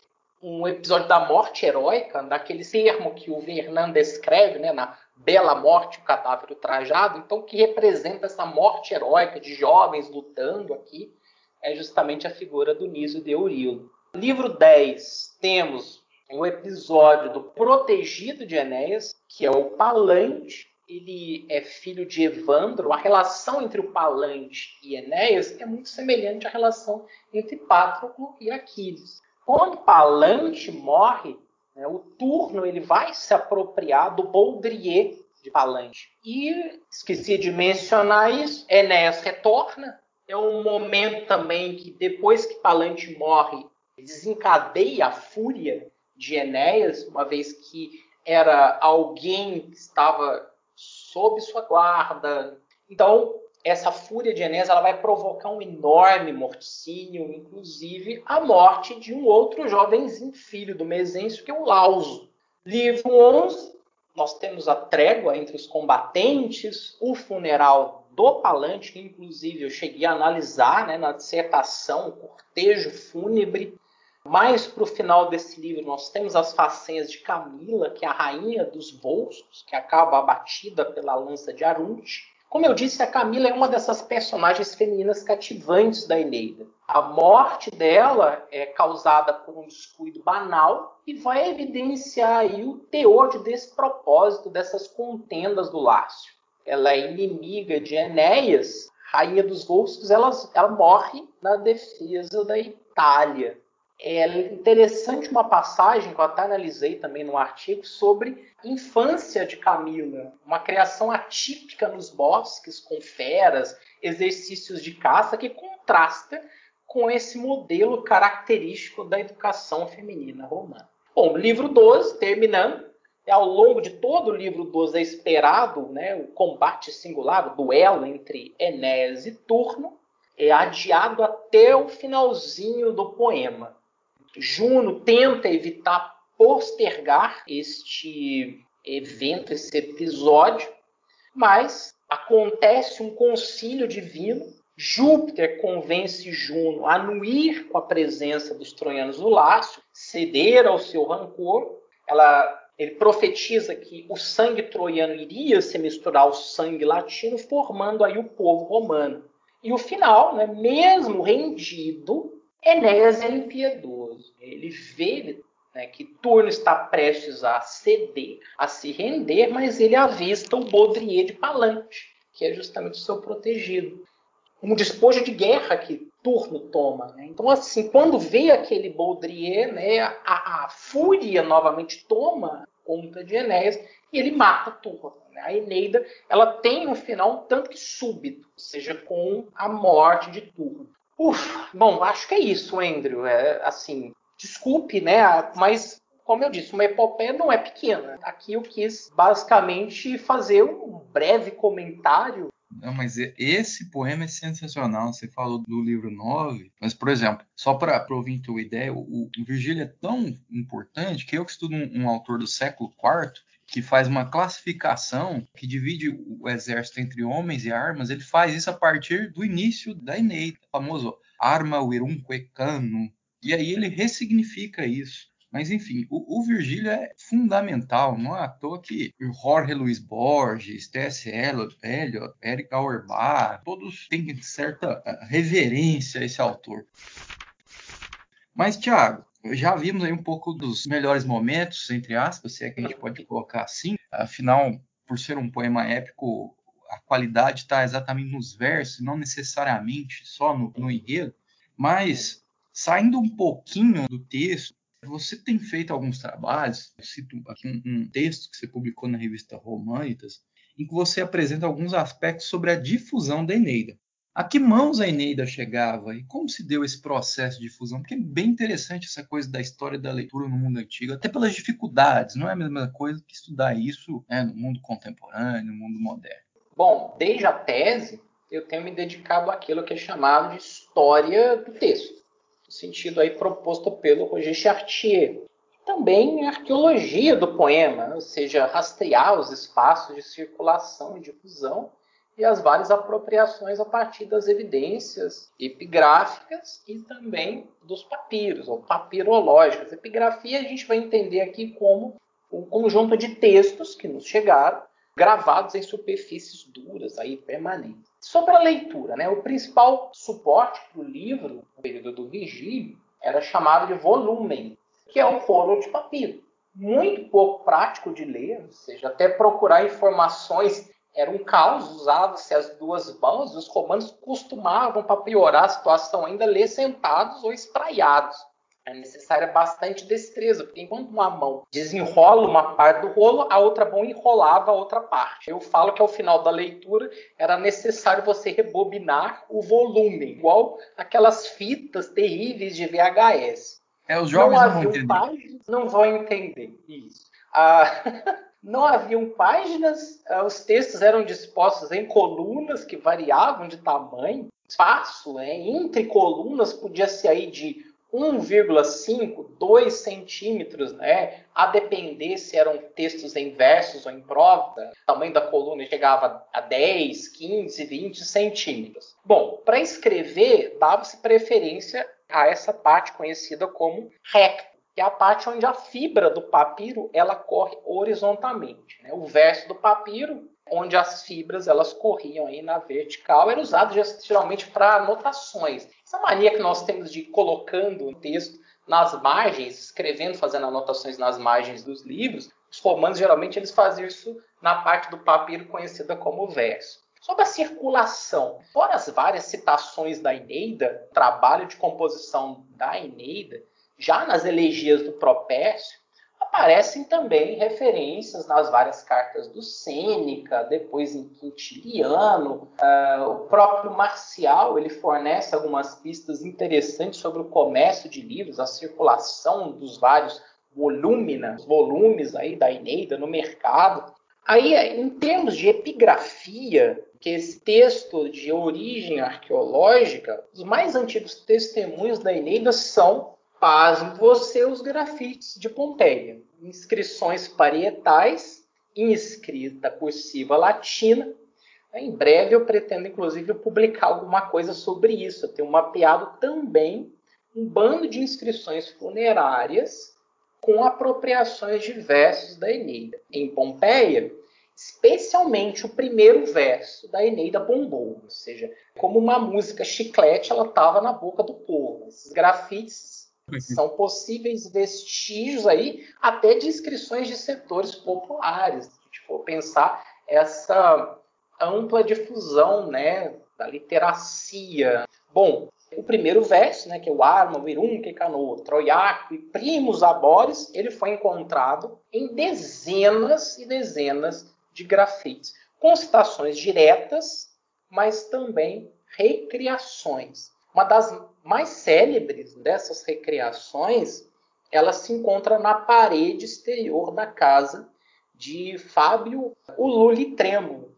um episódio da morte heróica, daquele termo que o Vernan descreve, né, na Bela Morte, o cadáver trajado, então que representa essa morte heróica de jovens lutando aqui, é justamente a figura do Niso de Eurilo. Livro 10, temos o episódio do protegido de Enéas, que é o Palante, ele é filho de Evandro. A relação entre o Palante e Enéas é muito semelhante à relação entre Patroclo e Aquiles. Quando Palante morre, né, o turno ele vai se apropriar do Baudrier de Palante. E esqueci de mencionar isso, Enéas retorna. É um momento também que depois que Palante morre, desencadeia a fúria de Enéas, uma vez que era alguém que estava sob sua guarda. Então, essa fúria de Enéas ela vai provocar um enorme morticínio, inclusive a morte de um outro jovenzinho filho do Mesêncio, que é o Lauso. Livro 11, nós temos a trégua entre os combatentes, o funeral do Palante, que inclusive eu cheguei a analisar né, na dissertação, o cortejo fúnebre. Mais para o final desse livro, nós temos as façanhas de Camila, que é a rainha dos bolsos, que acaba abatida pela lança de Arunte. Como eu disse, a Camila é uma dessas personagens femininas cativantes da Eneida. A morte dela é causada por um descuido banal e vai evidenciar aí o teor de despropósito dessas contendas do Lácio. Ela é inimiga de Enéas, rainha dos Volscos, ela, ela morre na defesa da Itália. É interessante uma passagem que eu até analisei também no artigo sobre infância de Camila, uma criação atípica nos bosques, com feras, exercícios de caça, que contrasta com esse modelo característico da educação feminina romana. Bom, livro 12, terminando, é ao longo de todo o livro 12 é esperado né, o combate singular, o duelo entre Enéas e Turno, é adiado até o finalzinho do poema. Juno tenta evitar postergar este evento, esse episódio, mas acontece um concílio divino. Júpiter convence Juno a não ir com a presença dos troianos no Lácio, ceder ao seu rancor. Ela, ele profetiza que o sangue troiano iria se misturar ao sangue latino, formando aí o povo romano. E o final, né, mesmo rendido, Enéas é impiedoso. Ele vê né, que Turno está prestes a ceder, a se render, mas ele avista o Baudrier de Palante, que é justamente o seu protegido. Um despojo de guerra que Turno toma. Né? Então, assim, quando vê aquele Baudrier, né, a, a fúria novamente toma conta de Enéas e ele mata Turno. Né? A Eneida ela tem um final um tanto que súbito, ou seja, com a morte de Turno. Uf, bom, acho que é isso, Andrew. É, assim, desculpe, né? Mas, como eu disse, uma epopeia não é pequena. Aqui eu quis basicamente fazer um breve comentário. Não, mas esse poema é sensacional. Você falou do livro 9, mas, por exemplo, só para ouvir tua ideia, o, o Virgílio é tão importante que eu que estudo um, um autor do século IV, que faz uma classificação que divide o exército entre homens e armas, ele faz isso a partir do início da Eneida, famoso arma virumque cano, e aí ele ressignifica isso. Mas enfim, o, o Virgílio é fundamental, não é à toa que Jorge Luiz Borges, T.S. Eliot, Eric Auerbach, todos têm certa eh, reverência a esse autor. Mas, Tiago, já vimos aí um pouco dos melhores momentos, entre aspas, se é que a gente pode colocar assim. Afinal, por ser um poema épico, a qualidade está exatamente nos versos, não necessariamente só no, no enredo. Mas, saindo um pouquinho do texto, você tem feito alguns trabalhos, eu cito aqui um, um texto que você publicou na revista Romanitas, em que você apresenta alguns aspectos sobre a difusão da Eneida. A que mãos a Eneida chegava e como se deu esse processo de difusão? Porque é bem interessante essa coisa da história da leitura no mundo antigo, até pelas dificuldades, não é a mesma coisa que estudar isso né, no mundo contemporâneo, no mundo moderno. Bom, desde a tese, eu tenho me dedicado àquilo que é chamado de história do texto, no sentido aí proposto pelo Roger Chartier. Também arqueologia do poema, ou seja, rastrear os espaços de circulação e difusão e as várias apropriações a partir das evidências epigráficas e também dos papiros, ou papirológicas. Epigrafia a gente vai entender aqui como um conjunto de textos que nos chegaram, gravados em superfícies duras, aí permanentes. Sobre a leitura, né, o principal suporte para o livro, no período do Vigílio, era chamado de volumen, que é um rolo de papiro. Muito pouco prático de ler, ou seja, até procurar informações era um caos, usava-se as duas mãos, os romanos costumavam, para piorar a situação ainda, ler sentados ou espraiados. é necessária bastante destreza, porque enquanto uma mão desenrola uma parte do rolo, a outra mão enrolava a outra parte. Eu falo que ao final da leitura era necessário você rebobinar o volume, igual aquelas fitas terríveis de VHS. É, os jovens não, não vão entender. Não vão entender isso. Ah, (laughs) não haviam páginas, ah, os textos eram dispostos em colunas que variavam de tamanho. Espaço é, entre colunas podia ser aí de 1,5, 2 centímetros, né? A depender se eram textos em versos ou em prova, o tamanho da coluna chegava a 10, 15, 20 centímetros. Bom, para escrever, dava-se preferência a essa parte conhecida como recto, que é a parte onde a fibra do papiro ela corre horizontalmente. Né? O verso do papiro onde as fibras elas corriam aí na vertical, era usado geralmente para anotações. Essa mania que nós temos de ir colocando o texto nas margens, escrevendo, fazendo anotações nas margens dos livros, os romanos geralmente eles faziam isso na parte do papiro conhecida como verso. Sobre a circulação, fora as várias citações da Eneida, trabalho de composição da Eneida, já nas elegias do Propércio, aparecem também referências nas várias cartas do Sêneca, depois em Quintiliano. Uh, o próprio Marcial ele fornece algumas pistas interessantes sobre o comércio de livros, a circulação dos vários volúminas, volumes aí da Eneida no mercado. Aí, em termos de epigrafia, que esse texto de origem arqueológica, os mais antigos testemunhos da Eneida são pasme você os grafites de Pompeia. Inscrições parietais, inscrita cursiva latina. Em breve eu pretendo, inclusive, publicar alguma coisa sobre isso. Eu tenho mapeado também um bando de inscrições funerárias com apropriações de versos da Eneida. Em Pompeia, especialmente o primeiro verso da Eneida bombou, ou seja, como uma música chiclete, ela estava na boca do povo. Esses grafites são possíveis vestígios aí até de inscrições de setores populares. Se a gente for pensar essa ampla difusão né, da literacia. Bom, o primeiro verso, né, que é o Arma, o Irum, que Cano, Troiaco e Primos Abores, ele foi encontrado em dezenas e dezenas de grafites, com citações diretas, mas também recriações. Uma das mais célebres dessas recriações, ela se encontra na parede exterior da casa de Fábio Ululi Trêmulo,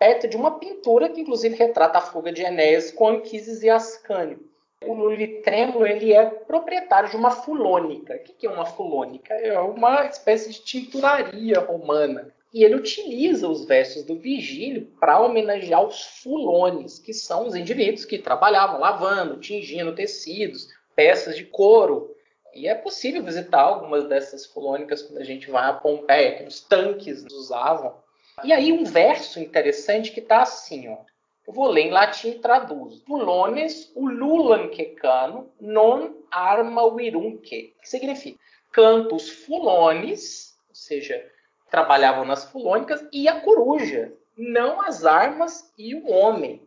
perto de uma pintura que inclusive retrata a fuga de Enéas com Anquises e Ascânio. O Luli Trêmulo ele é proprietário de uma fulônica. O que é uma fulônica? É uma espécie de tinturaria romana e ele utiliza os versos do Vigílio para homenagear os fulones, que são os indivíduos que trabalhavam lavando, tingindo tecidos, peças de couro. E é possível visitar algumas dessas fulônicas quando a gente vai a Pompeia, que os tanques usavam. E aí um verso interessante que está assim, ó. Eu vou ler em latim e traduzo. Fulones ululanquecano non arma virunque. Que significa? Cantos fulones, ou seja, trabalhavam nas fulônicas, e a coruja, não as armas e o homem.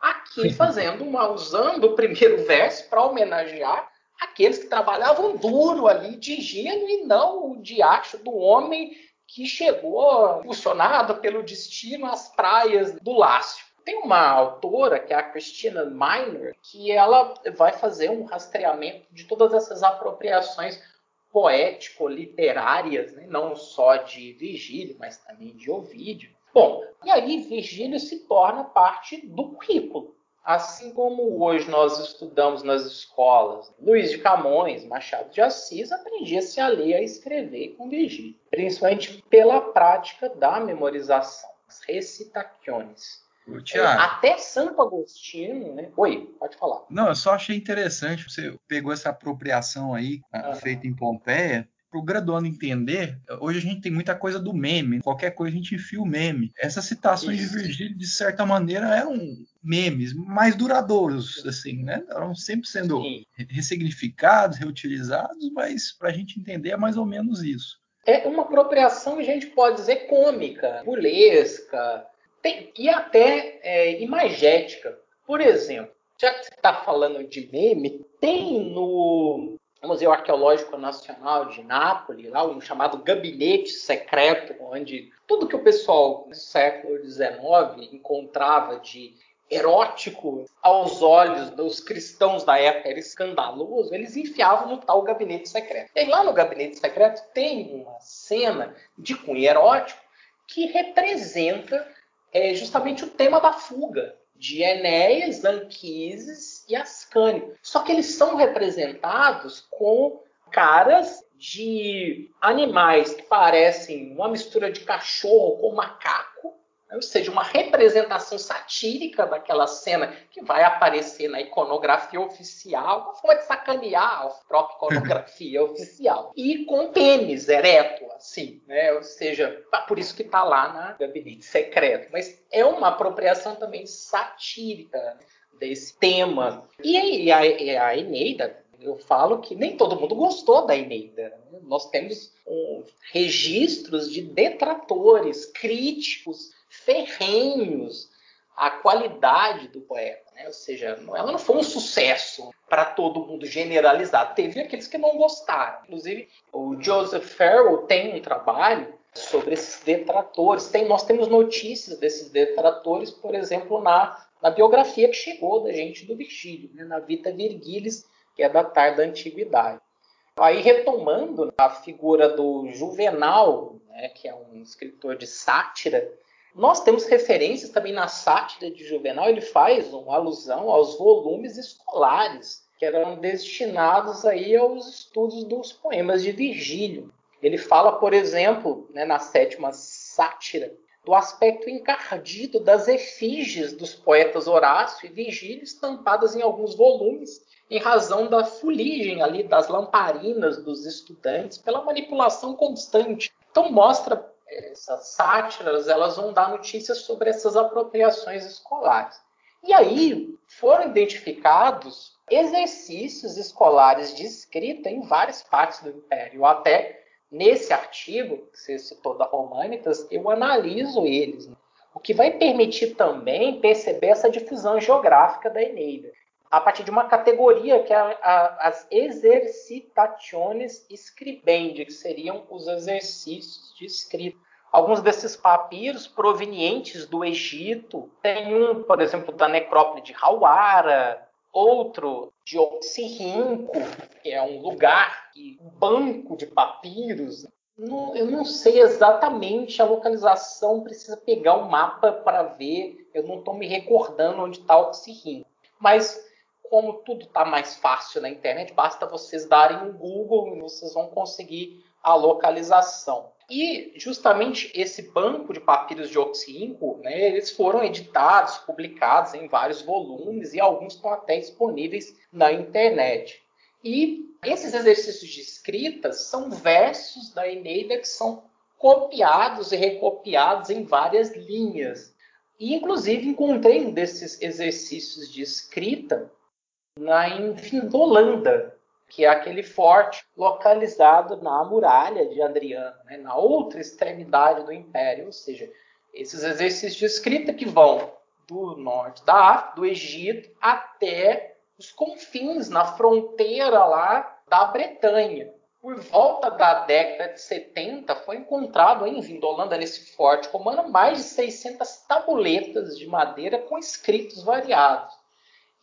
Aqui fazendo uma, usando o primeiro verso para homenagear aqueles que trabalhavam duro ali de gênio e não o diacho do homem que chegou funcionado pelo destino às praias do Lácio. Tem uma autora, que é a Christina Miner, que ela vai fazer um rastreamento de todas essas apropriações poético-literárias, né? não só de Virgílio, mas também de Ovídio. Bom, e aí Virgílio se torna parte do currículo. Assim como hoje nós estudamos nas escolas, Luiz de Camões, Machado de Assis, aprendia-se a ler e a escrever com Virgílio, principalmente pela prática da memorização, as recitações. Thiago, Até Santo Agostinho, né? Oi, pode falar. Não, eu só achei interessante, você pegou essa apropriação aí, uhum. feita em Pompeia, para o graduando entender, hoje a gente tem muita coisa do meme, qualquer coisa a gente enfia o meme. Essas citações Isso. de Virgílio, de certa maneira, eram memes mais duradouros, assim, né? Eram sempre sendo Sim. ressignificados, reutilizados, mas para a gente entender é mais ou menos isso. É uma apropriação, a gente pode dizer, cômica, burlesca, tem, e até é, imagética. Por exemplo, já que você está falando de meme, tem no Museu Arqueológico Nacional de Nápoles, lá um chamado Gabinete Secreto, onde tudo que o pessoal do século XIX encontrava de erótico aos olhos dos cristãos da época era escandaloso, eles enfiavam no tal gabinete secreto. E lá no gabinete secreto tem uma cena de cunho erótico que representa é, justamente o tema da fuga de Enéas, Anquises e Ascânio. Só que eles são representados com caras de animais que parecem uma mistura de cachorro com macaco, ou seja, uma representação satírica daquela cena que vai aparecer na iconografia oficial, uma forma de sacanear a própria iconografia (laughs) oficial. E com pênis ereto, assim, né? Ou seja, tá por isso que está lá na gabinete secreto. Mas é uma apropriação também satírica desse tema. E a, a Eneida, eu falo que nem todo mundo gostou da Eneida. Né? Nós temos um, registros de detratores, críticos ferrenhos a qualidade do poeta, né? ou seja, ela não foi um sucesso para todo mundo generalizado. Teve aqueles que não gostaram. Inclusive, o Joseph Farrell tem um trabalho sobre esses detratores. Tem, nós temos notícias desses detratores, por exemplo, na, na biografia que chegou da gente do Virgílio, né? na Vita Virgilis, que é da tarde da Antiguidade. Aí, retomando a figura do Juvenal, né, que é um escritor de sátira, nós temos referências também na sátira de Juvenal, ele faz uma alusão aos volumes escolares que eram destinados aí aos estudos dos poemas de Virgílio. Ele fala, por exemplo, né, na sétima sátira, do aspecto encardido das efígies dos poetas Horácio e Virgílio estampadas em alguns volumes, em razão da fuligem ali das lamparinas dos estudantes, pela manipulação constante. Então mostra essas sátiras, elas vão dar notícias sobre essas apropriações escolares. E aí foram identificados exercícios escolares de escrita em várias partes do Império. Até nesse artigo que você citou da Românitas, eu analiso eles. Né? O que vai permitir também perceber essa difusão geográfica da Eneida a partir de uma categoria que é a, a, as exercitaciones scribendi, que seriam os exercícios de escrita. Alguns desses papiros provenientes do Egito, tem um, por exemplo, da necrópole de Hawara, outro de Oxirrinco, que é um lugar, um banco de papiros. Não, eu não sei exatamente a localização, precisa pegar o um mapa para ver. Eu não estou me recordando onde está Oxirrinco. Mas como tudo está mais fácil na internet, basta vocês darem um Google e vocês vão conseguir a localização. E justamente esse banco de papiros de Oxirrinco, né, eles foram editados, publicados em vários volumes e alguns estão até disponíveis na internet. E esses exercícios de escrita são versos da Eneida que são copiados e recopiados em várias linhas. E, inclusive, encontrei um desses exercícios de escrita na em Findolanda, que é aquele forte localizado na muralha de Adriano, né, na outra extremidade do império, ou seja, esses exercícios de escrita que vão do norte da África, do Egito, até os confins, na fronteira lá da Bretanha. Por volta da década de 70, foi encontrado em Vindolanda, nesse forte romano, mais de 600 tabuletas de madeira com escritos variados.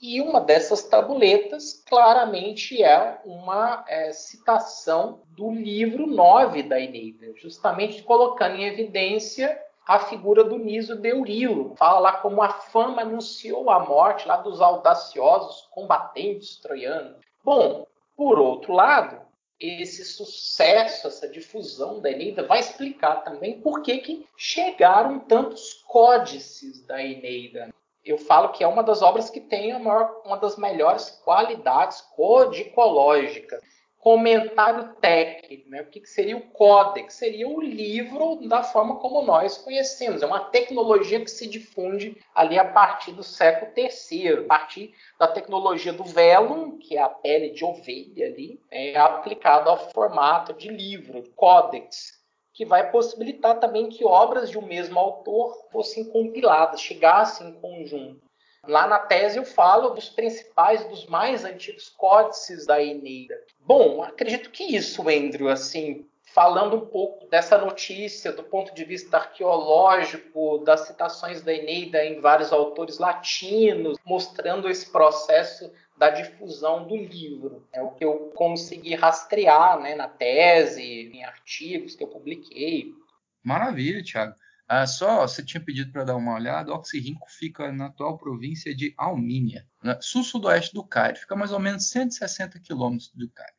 E uma dessas tabuletas claramente é uma é, citação do livro 9 da Eneida, justamente colocando em evidência a figura do Niso de Eurilo. Fala lá como a fama anunciou a morte lá dos audaciosos combatentes troianos. Bom, por outro lado, esse sucesso, essa difusão da Eneida vai explicar também por que, que chegaram tantos códices da Eneida eu falo que é uma das obras que tem maior, uma das melhores qualidades codicológicas. Comentário técnico, né? o que, que seria o códex? Seria o livro da forma como nós conhecemos. É uma tecnologia que se difunde ali a partir do século III, a partir da tecnologia do vellum, que é a pele de ovelha ali, é aplicado ao formato de livro, códex que vai possibilitar também que obras de um mesmo autor fossem compiladas, chegassem em conjunto. Lá na tese eu falo dos principais, dos mais antigos códices da Eneida. Bom, acredito que isso, Andrew, assim, falando um pouco dessa notícia do ponto de vista arqueológico, das citações da Eneida em vários autores latinos, mostrando esse processo da difusão do livro. É o que eu consegui rastrear né, na tese, em artigos que eu publiquei. Maravilha, Thiago. Ah, só você tinha pedido para dar uma olhada, Oxirrinco fica na atual província de Almínia, sul-sudoeste do Cairo. Fica mais ou menos 160 quilômetros do Cairo.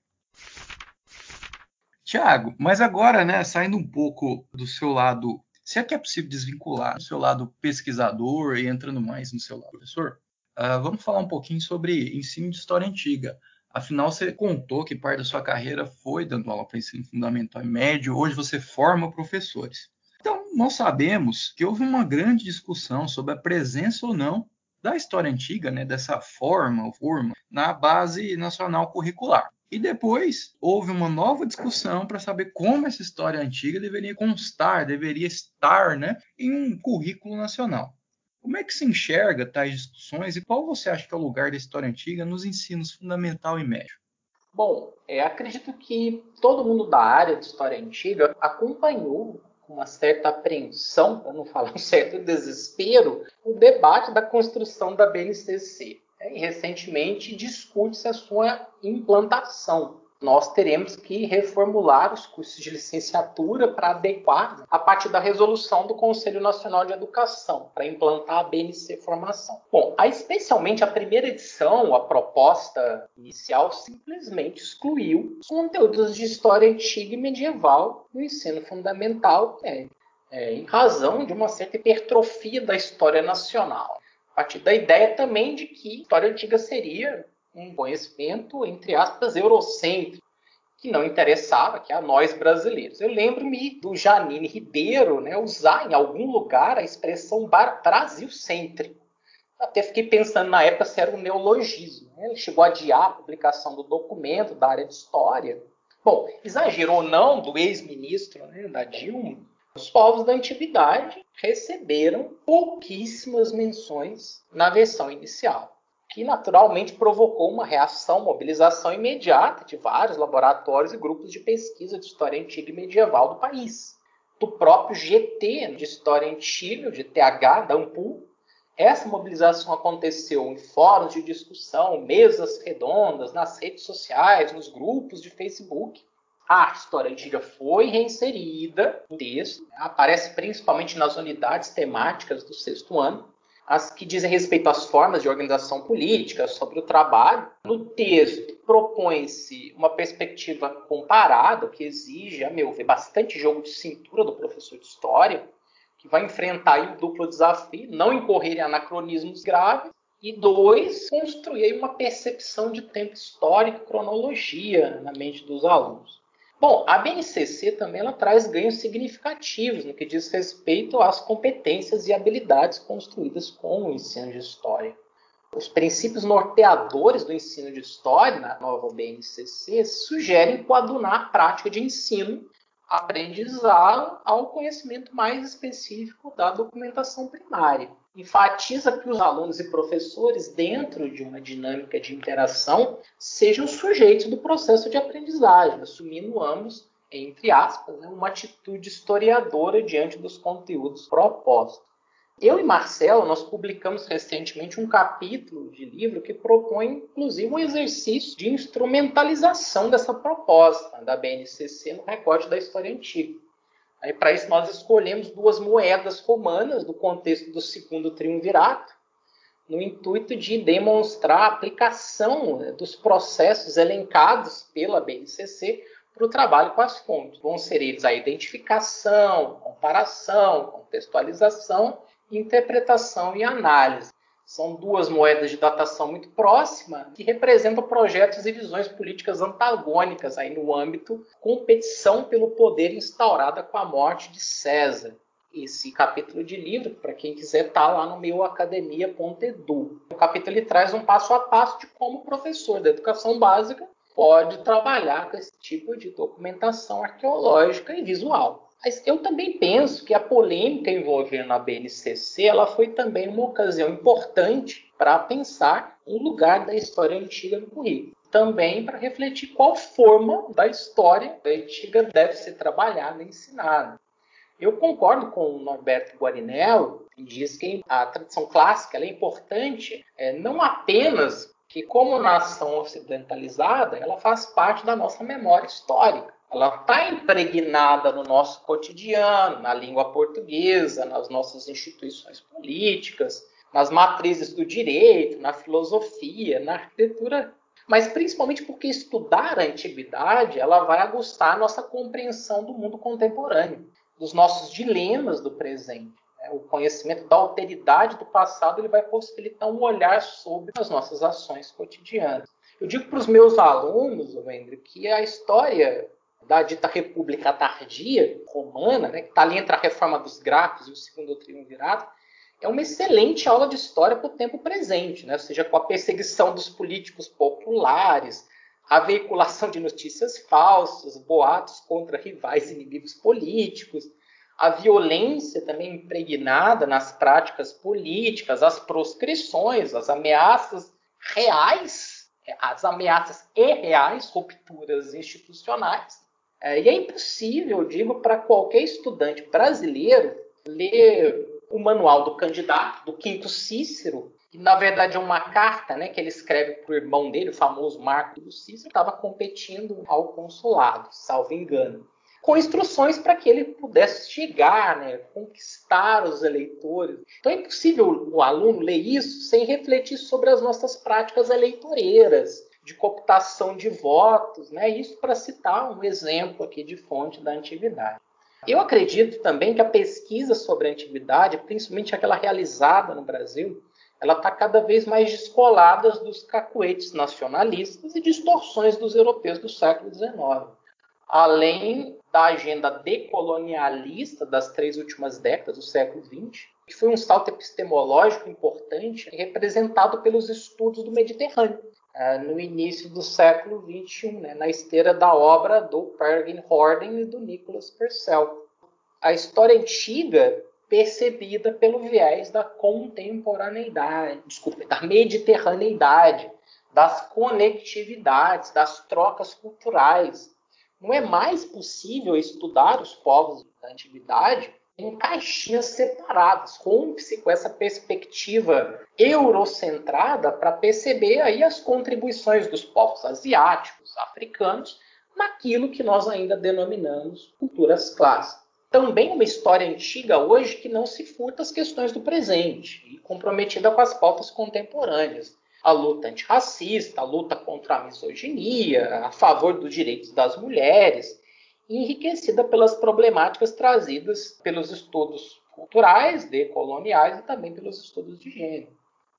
Tiago, mas agora, né, saindo um pouco do seu lado, se é que é possível desvincular do seu lado pesquisador e entrando mais no seu lado professor, uh, vamos falar um pouquinho sobre ensino de história antiga. Afinal, você contou que parte da sua carreira foi dando aula para ensino fundamental e médio, hoje você forma professores. Então, nós sabemos que houve uma grande discussão sobre a presença ou não da história antiga, né, dessa forma, forma, na base nacional curricular. E depois houve uma nova discussão para saber como essa história antiga deveria constar, deveria estar né, em um currículo nacional. Como é que se enxerga tais discussões e qual você acha que é o lugar da história antiga nos ensinos fundamental e médio? Bom, é, acredito que todo mundo da área de história antiga acompanhou com uma certa apreensão, para não falar um (laughs) certo desespero, o debate da construção da BNCC. É, e recentemente discute-se a sua implantação. Nós teremos que reformular os cursos de licenciatura para adequar a partir da resolução do Conselho Nacional de Educação, para implantar a BNC Formação. Bom, especialmente a primeira edição, a proposta inicial, simplesmente excluiu os conteúdos de história antiga e medieval no ensino fundamental, é, é, em razão de uma certa hipertrofia da história nacional. A partir da ideia também de que a história antiga seria um conhecimento, entre aspas, eurocêntrico, que não interessava que a nós brasileiros. Eu lembro-me do Janine Ribeiro né, usar em algum lugar a expressão Brasil-cêntrico. Até fiquei pensando na época se era um neologismo. Né? Ele chegou a adiar a publicação do documento da área de história. Bom, exagero ou não do ex-ministro né, da Dilma, os povos da antiguidade receberam pouquíssimas menções na versão inicial, que naturalmente provocou uma reação, mobilização imediata de vários laboratórios e grupos de pesquisa de história antiga e medieval do país. Do próprio GT de História Antiga, o GTH da AMPU, essa mobilização aconteceu em fóruns de discussão, mesas redondas, nas redes sociais, nos grupos de Facebook, a história antiga foi reinserida no texto, aparece principalmente nas unidades temáticas do sexto ano, as que dizem respeito às formas de organização política, sobre o trabalho. No texto, propõe-se uma perspectiva comparada, que exige, a meu ver, bastante jogo de cintura do professor de história, que vai enfrentar o duplo desafio, não incorrer em anacronismos graves, e dois, construir uma percepção de tempo histórico e cronologia na mente dos alunos. Bom, a BNCC também ela traz ganhos significativos no que diz respeito às competências e habilidades construídas com o ensino de história. Os princípios norteadores do ensino de história na nova BNCC sugerem coadunar a prática de ensino, aprendizado ao conhecimento mais específico da documentação primária enfatiza que os alunos e professores, dentro de uma dinâmica de interação, sejam sujeitos do processo de aprendizagem, assumindo ambos, entre aspas, né, uma atitude historiadora diante dos conteúdos propostos. Eu e Marcelo, nós publicamos recentemente um capítulo de livro que propõe, inclusive, um exercício de instrumentalização dessa proposta da BNCC no recorte da história antiga. Para isso, nós escolhemos duas moedas romanas do contexto do segundo triunvirato, no intuito de demonstrar a aplicação né, dos processos elencados pela BNCC para o trabalho com as fontes. Vão ser eles a identificação, comparação, contextualização, interpretação e análise. São duas moedas de datação muito próxima que representam projetos e visões políticas antagônicas aí no âmbito competição pelo poder instaurada com a morte de César. Esse capítulo de livro, para quem quiser, está lá no meu academia.edu. O capítulo ele traz um passo a passo de como o professor da educação básica pode trabalhar com esse tipo de documentação arqueológica e visual. Mas eu também penso que a polêmica envolvendo a BNCC ela foi também uma ocasião importante para pensar um lugar da história antiga no currículo. também para refletir qual forma da história antiga deve ser trabalhada e ensinada. Eu concordo com o Norberto Guarinello, que diz que a tradição clássica é importante é, não apenas que, como nação ocidentalizada, ela faz parte da nossa memória histórica. Ela está impregnada no nosso cotidiano, na língua portuguesa, nas nossas instituições políticas, nas matrizes do direito, na filosofia, na arquitetura mas principalmente porque estudar a antiguidade ela vai aguçar a nossa compreensão do mundo contemporâneo, dos nossos dilemas do presente. Né? O conhecimento da alteridade do passado ele vai possibilitar um olhar sobre as nossas ações cotidianas. Eu digo para os meus alunos, Wendel, que a história da dita República Tardia romana, né, que está ali entre a reforma dos Gracos e o segundo triunvirato, é uma excelente aula de história para o tempo presente, né? ou seja, com a perseguição dos políticos populares, a veiculação de notícias falsas, boatos contra rivais e inimigos políticos, a violência também impregnada nas práticas políticas, as proscrições, as ameaças reais, as ameaças irreais, rupturas institucionais. É, e é impossível, eu digo, para qualquer estudante brasileiro ler o manual do candidato, do quinto Cícero, que na verdade é uma carta né, que ele escreve para o irmão dele, o famoso Marco do Cícero, estava competindo ao consulado, salvo engano, com instruções para que ele pudesse chegar, né, conquistar os eleitores. Então é impossível o aluno ler isso sem refletir sobre as nossas práticas eleitoreiras, de cooptação de votos, né? Isso para citar um exemplo aqui de fonte da antiguidade. Eu acredito também que a pesquisa sobre a antiguidade, principalmente aquela realizada no Brasil, ela está cada vez mais descolada dos cacuetes nacionalistas e distorções dos europeus do século XIX. Além da agenda decolonialista das três últimas décadas do século XX, que foi um salto epistemológico importante representado pelos estudos do Mediterrâneo, é, no início do século XXI, né, na esteira da obra do Peregrine Horden e do Nicholas Purcell. A história antiga percebida pelo viés da contemporaneidade, desculpa, da mediterraneidade, das conectividades, das trocas culturais. Não é mais possível estudar os povos da antiguidade em caixinhas separadas. Rompe-se com essa perspectiva eurocentrada para perceber aí as contribuições dos povos asiáticos, africanos, naquilo que nós ainda denominamos culturas clássicas. Também uma história antiga hoje que não se furta às questões do presente e comprometida com as pautas contemporâneas. A luta antirracista, a luta contra a misoginia, a favor dos direitos das mulheres, enriquecida pelas problemáticas trazidas pelos estudos culturais, decoloniais e também pelos estudos de gênero.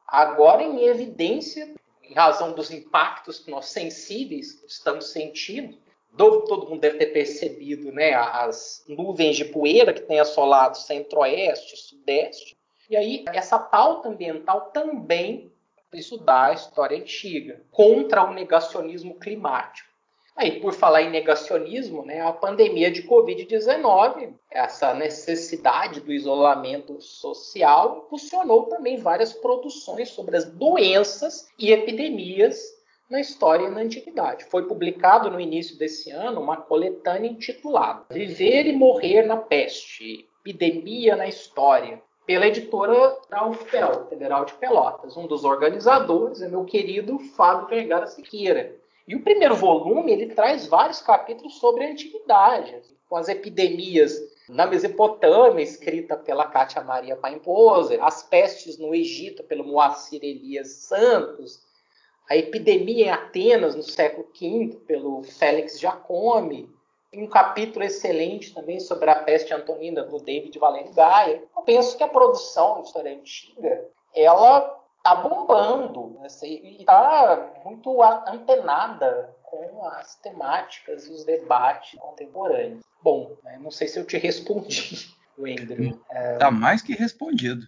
Agora, em evidência, em razão dos impactos que nós sensíveis estamos sentindo, todo mundo deve ter percebido né, as nuvens de poeira que tem assolado centro-oeste, sudeste. E aí, essa pauta ambiental também estudar a história antiga, contra o negacionismo climático. Aí, por falar em negacionismo, né, a pandemia de Covid-19, essa necessidade do isolamento social, impulsionou também várias produções sobre as doenças e epidemias na história e na antiguidade. Foi publicado no início desse ano uma coletânea intitulada Viver e Morrer na Peste, Epidemia na História, pela editora da UFPEL, Federal de Pelotas. Um dos organizadores é meu querido Fábio Vergara Siqueira e o primeiro volume ele traz vários capítulos sobre a antiguidade, com as epidemias na Mesopotâmia, escrita pela Cátia Maria Paimposer, as pestes no Egito, pelo Moacir Elias Santos, a epidemia em Atenas, no século V, pelo Félix Jacome, um capítulo excelente também sobre a peste antonina, do David Valente Gaia. Eu penso que a produção de história antiga, ela está bombando né? e está muito antenada com as temáticas e os debates contemporâneos. Bom, né? não sei se eu te respondi, (laughs) Wendel. Está é... mais que respondido.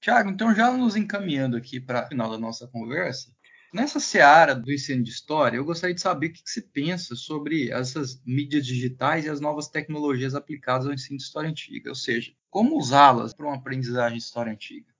Tiago, então já nos encaminhando aqui para o final da nossa conversa, nessa seara do ensino de história, eu gostaria de saber o que, que você pensa sobre essas mídias digitais e as novas tecnologias aplicadas ao ensino de história antiga, ou seja, como usá-las para uma aprendizagem de história antiga.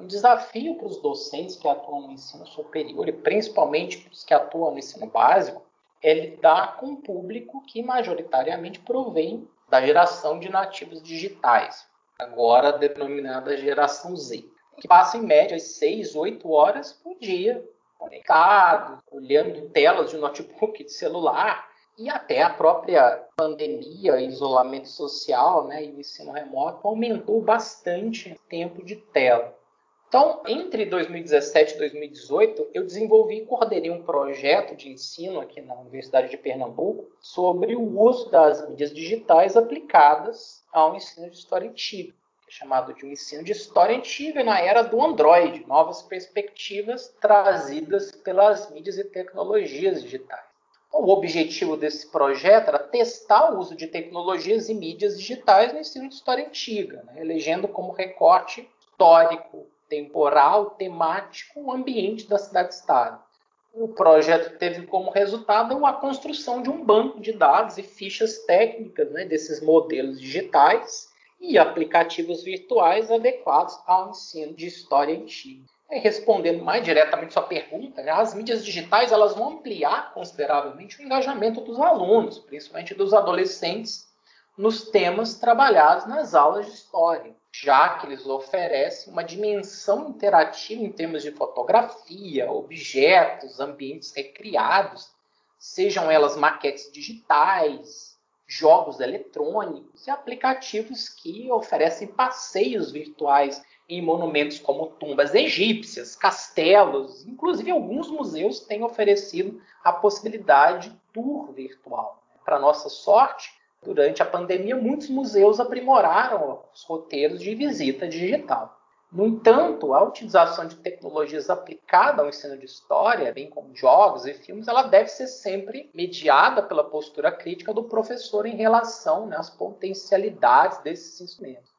Um desafio para os docentes que atuam no ensino superior e principalmente para os que atuam no ensino básico é lidar com um público que majoritariamente provém da geração de nativos digitais, agora denominada geração Z, que passa em média 6, 8 horas por dia conectado, olhando telas de notebook, de celular, e até a própria pandemia, isolamento social né, e o ensino remoto aumentou bastante o tempo de tela. Então, entre 2017 e 2018, eu desenvolvi e coordenei um projeto de ensino aqui na Universidade de Pernambuco sobre o uso das mídias digitais aplicadas ao ensino de história antiga, é chamado de um ensino de história antiga na era do Android, novas perspectivas trazidas pelas mídias e tecnologias digitais. O objetivo desse projeto era testar o uso de tecnologias e mídias digitais no ensino de história antiga, né, elegendo como recorte histórico, temporal, temático, o ambiente da cidade-estado. O projeto teve como resultado a construção de um banco de dados e fichas técnicas né, desses modelos digitais e aplicativos virtuais adequados ao ensino de história antiga. E respondendo mais diretamente sua pergunta, né, as mídias digitais elas vão ampliar consideravelmente o engajamento dos alunos, principalmente dos adolescentes, nos temas trabalhados nas aulas de história já que eles oferecem uma dimensão interativa em termos de fotografia, objetos, ambientes recriados, sejam elas maquetes digitais, jogos eletrônicos e aplicativos que oferecem passeios virtuais em monumentos como tumbas egípcias, castelos, inclusive alguns museus têm oferecido a possibilidade de tour virtual. Para nossa sorte, Durante a pandemia, muitos museus aprimoraram os roteiros de visita digital. No entanto, a utilização de tecnologias aplicada ao ensino de história, bem como jogos e filmes, ela deve ser sempre mediada pela postura crítica do professor em relação né, às potencialidades desses instrumentos.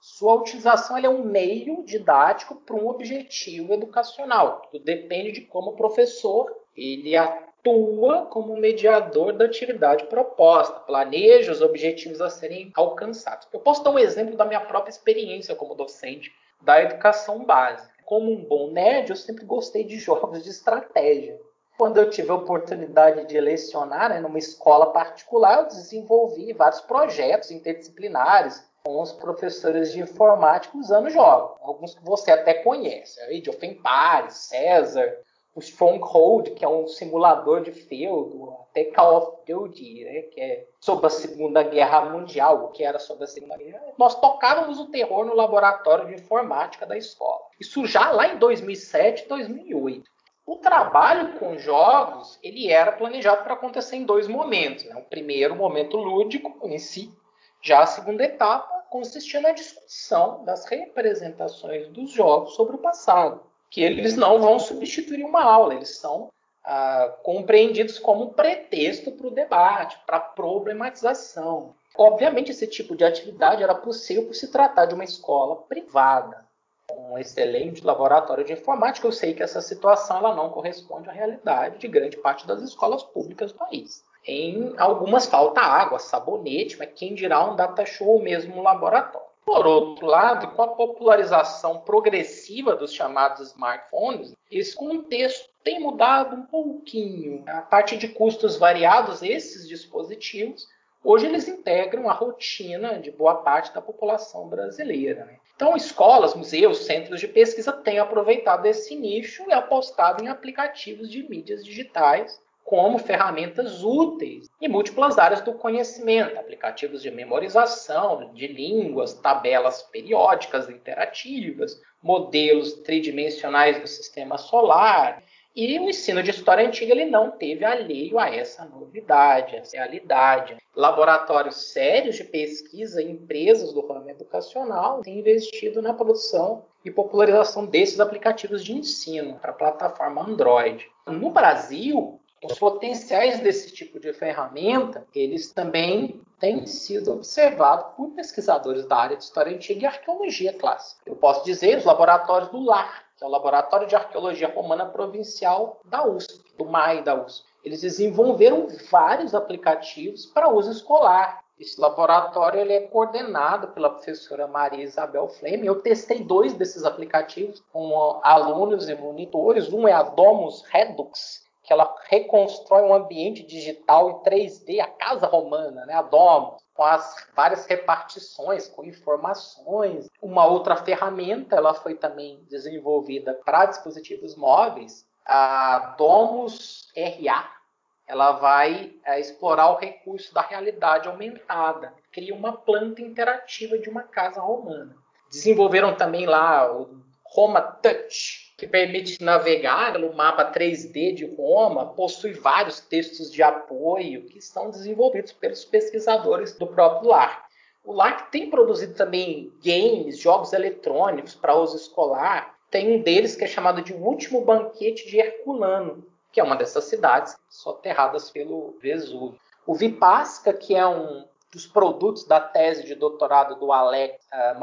Sua utilização é um meio didático para um objetivo educacional. Tudo depende de como o professor ele atua como mediador da atividade proposta, planeja os objetivos a serem alcançados. Eu posso dar um exemplo da minha própria experiência como docente da educação básica. Como um bom nerd, eu sempre gostei de (laughs) jogos de estratégia. Quando eu tive a oportunidade de lecionar né, numa escola particular, eu desenvolvi vários projetos interdisciplinares com os professores de informática usando jogos. Alguns que você até conhece, of Empires, César, o Stronghold, que é um simulador de feudo, até Call of Duty, né, que é sobre a Segunda Guerra Mundial, o que era sobre a Segunda Guerra. Nós tocávamos o terror no laboratório de informática da escola. Isso já lá em 2007, 2008. O trabalho com jogos ele era planejado para acontecer em dois momentos. Né? O primeiro momento lúdico em si, já a segunda etapa consistia na discussão das representações dos jogos sobre o passado que eles não vão substituir uma aula, eles são ah, compreendidos como pretexto para o debate, para problematização. Obviamente, esse tipo de atividade era possível por se tratar de uma escola privada, um excelente laboratório de informática. Eu sei que essa situação ela não corresponde à realidade de grande parte das escolas públicas do país. Em algumas falta água, sabonete, mas quem dirá um data show ou mesmo um laboratório. Por outro lado, com a popularização progressiva dos chamados smartphones, esse contexto tem mudado um pouquinho. A parte de custos variados, esses dispositivos, hoje eles integram a rotina de boa parte da população brasileira. Né? Então, escolas, museus, centros de pesquisa têm aproveitado esse nicho e apostado em aplicativos de mídias digitais como ferramentas úteis em múltiplas áreas do conhecimento, aplicativos de memorização de línguas, tabelas periódicas interativas, modelos tridimensionais do sistema solar. E o ensino de história antiga ele não teve alheio a essa novidade, essa realidade. Laboratórios sérios de pesquisa e empresas do ramo educacional têm investido na produção e popularização desses aplicativos de ensino para a plataforma Android. No Brasil, os potenciais desse tipo de ferramenta, eles também têm sido observados por pesquisadores da área de história antiga e arqueologia clássica. Eu posso dizer os laboratórios do LAR, que é o Laboratório de Arqueologia Romana Provincial da USP, do MAI da USP. Eles desenvolveram vários aplicativos para uso escolar. Esse laboratório ele é coordenado pela professora Maria Isabel Fleme. Eu testei dois desses aplicativos com alunos e monitores. Um é a Domus Redux, que ela reconstrói um ambiente digital em 3D, a casa romana, né, a Domus, com as várias repartições, com informações. Uma outra ferramenta, ela foi também desenvolvida para dispositivos móveis, a Domus RA, ela vai é, explorar o recurso da realidade aumentada, cria uma planta interativa de uma casa romana. Desenvolveram também lá o Roma Touch, que permite navegar no mapa 3D de Roma, possui vários textos de apoio que são desenvolvidos pelos pesquisadores do próprio LARC. O LARC tem produzido também games, jogos eletrônicos para uso escolar. Tem um deles que é chamado de Último Banquete de Herculano, que é uma dessas cidades soterradas pelo Vesúvio. O Vipaska, que é um dos produtos da tese de doutorado do Alex uh,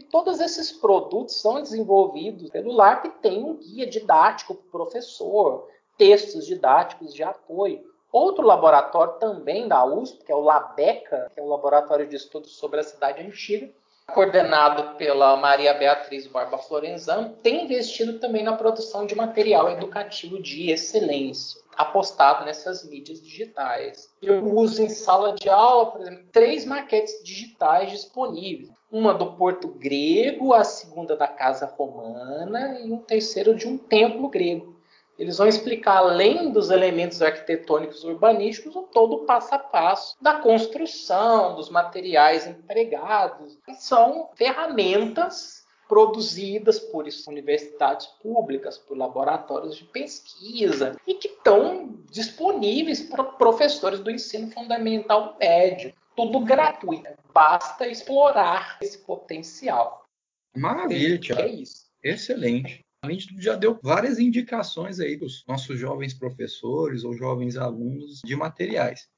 e todos esses produtos são desenvolvidos pelo LARP e tem um guia didático para o professor, textos didáticos de apoio. Outro laboratório também da USP, que é o LABECA, que é o Laboratório de Estudos sobre a Cidade Antiga, coordenado pela Maria Beatriz Barba Florenzano, tem investido também na produção de material educativo de excelência, apostado nessas mídias digitais. Eu uso em sala de aula, por exemplo, três maquetes digitais disponíveis. Uma do Porto Grego, a segunda da Casa Romana e um terceiro de um templo grego. Eles vão explicar, além dos elementos arquitetônicos urbanísticos, o todo o passo a passo da construção, dos materiais empregados. E são ferramentas produzidas por universidades públicas, por laboratórios de pesquisa e que estão disponíveis para professores do ensino fundamental médio. Tudo gratuito. Basta explorar esse potencial. Maravilha, Tiago. É isso. Excelente. A gente já deu várias indicações aí para os nossos jovens professores ou jovens alunos de materiais.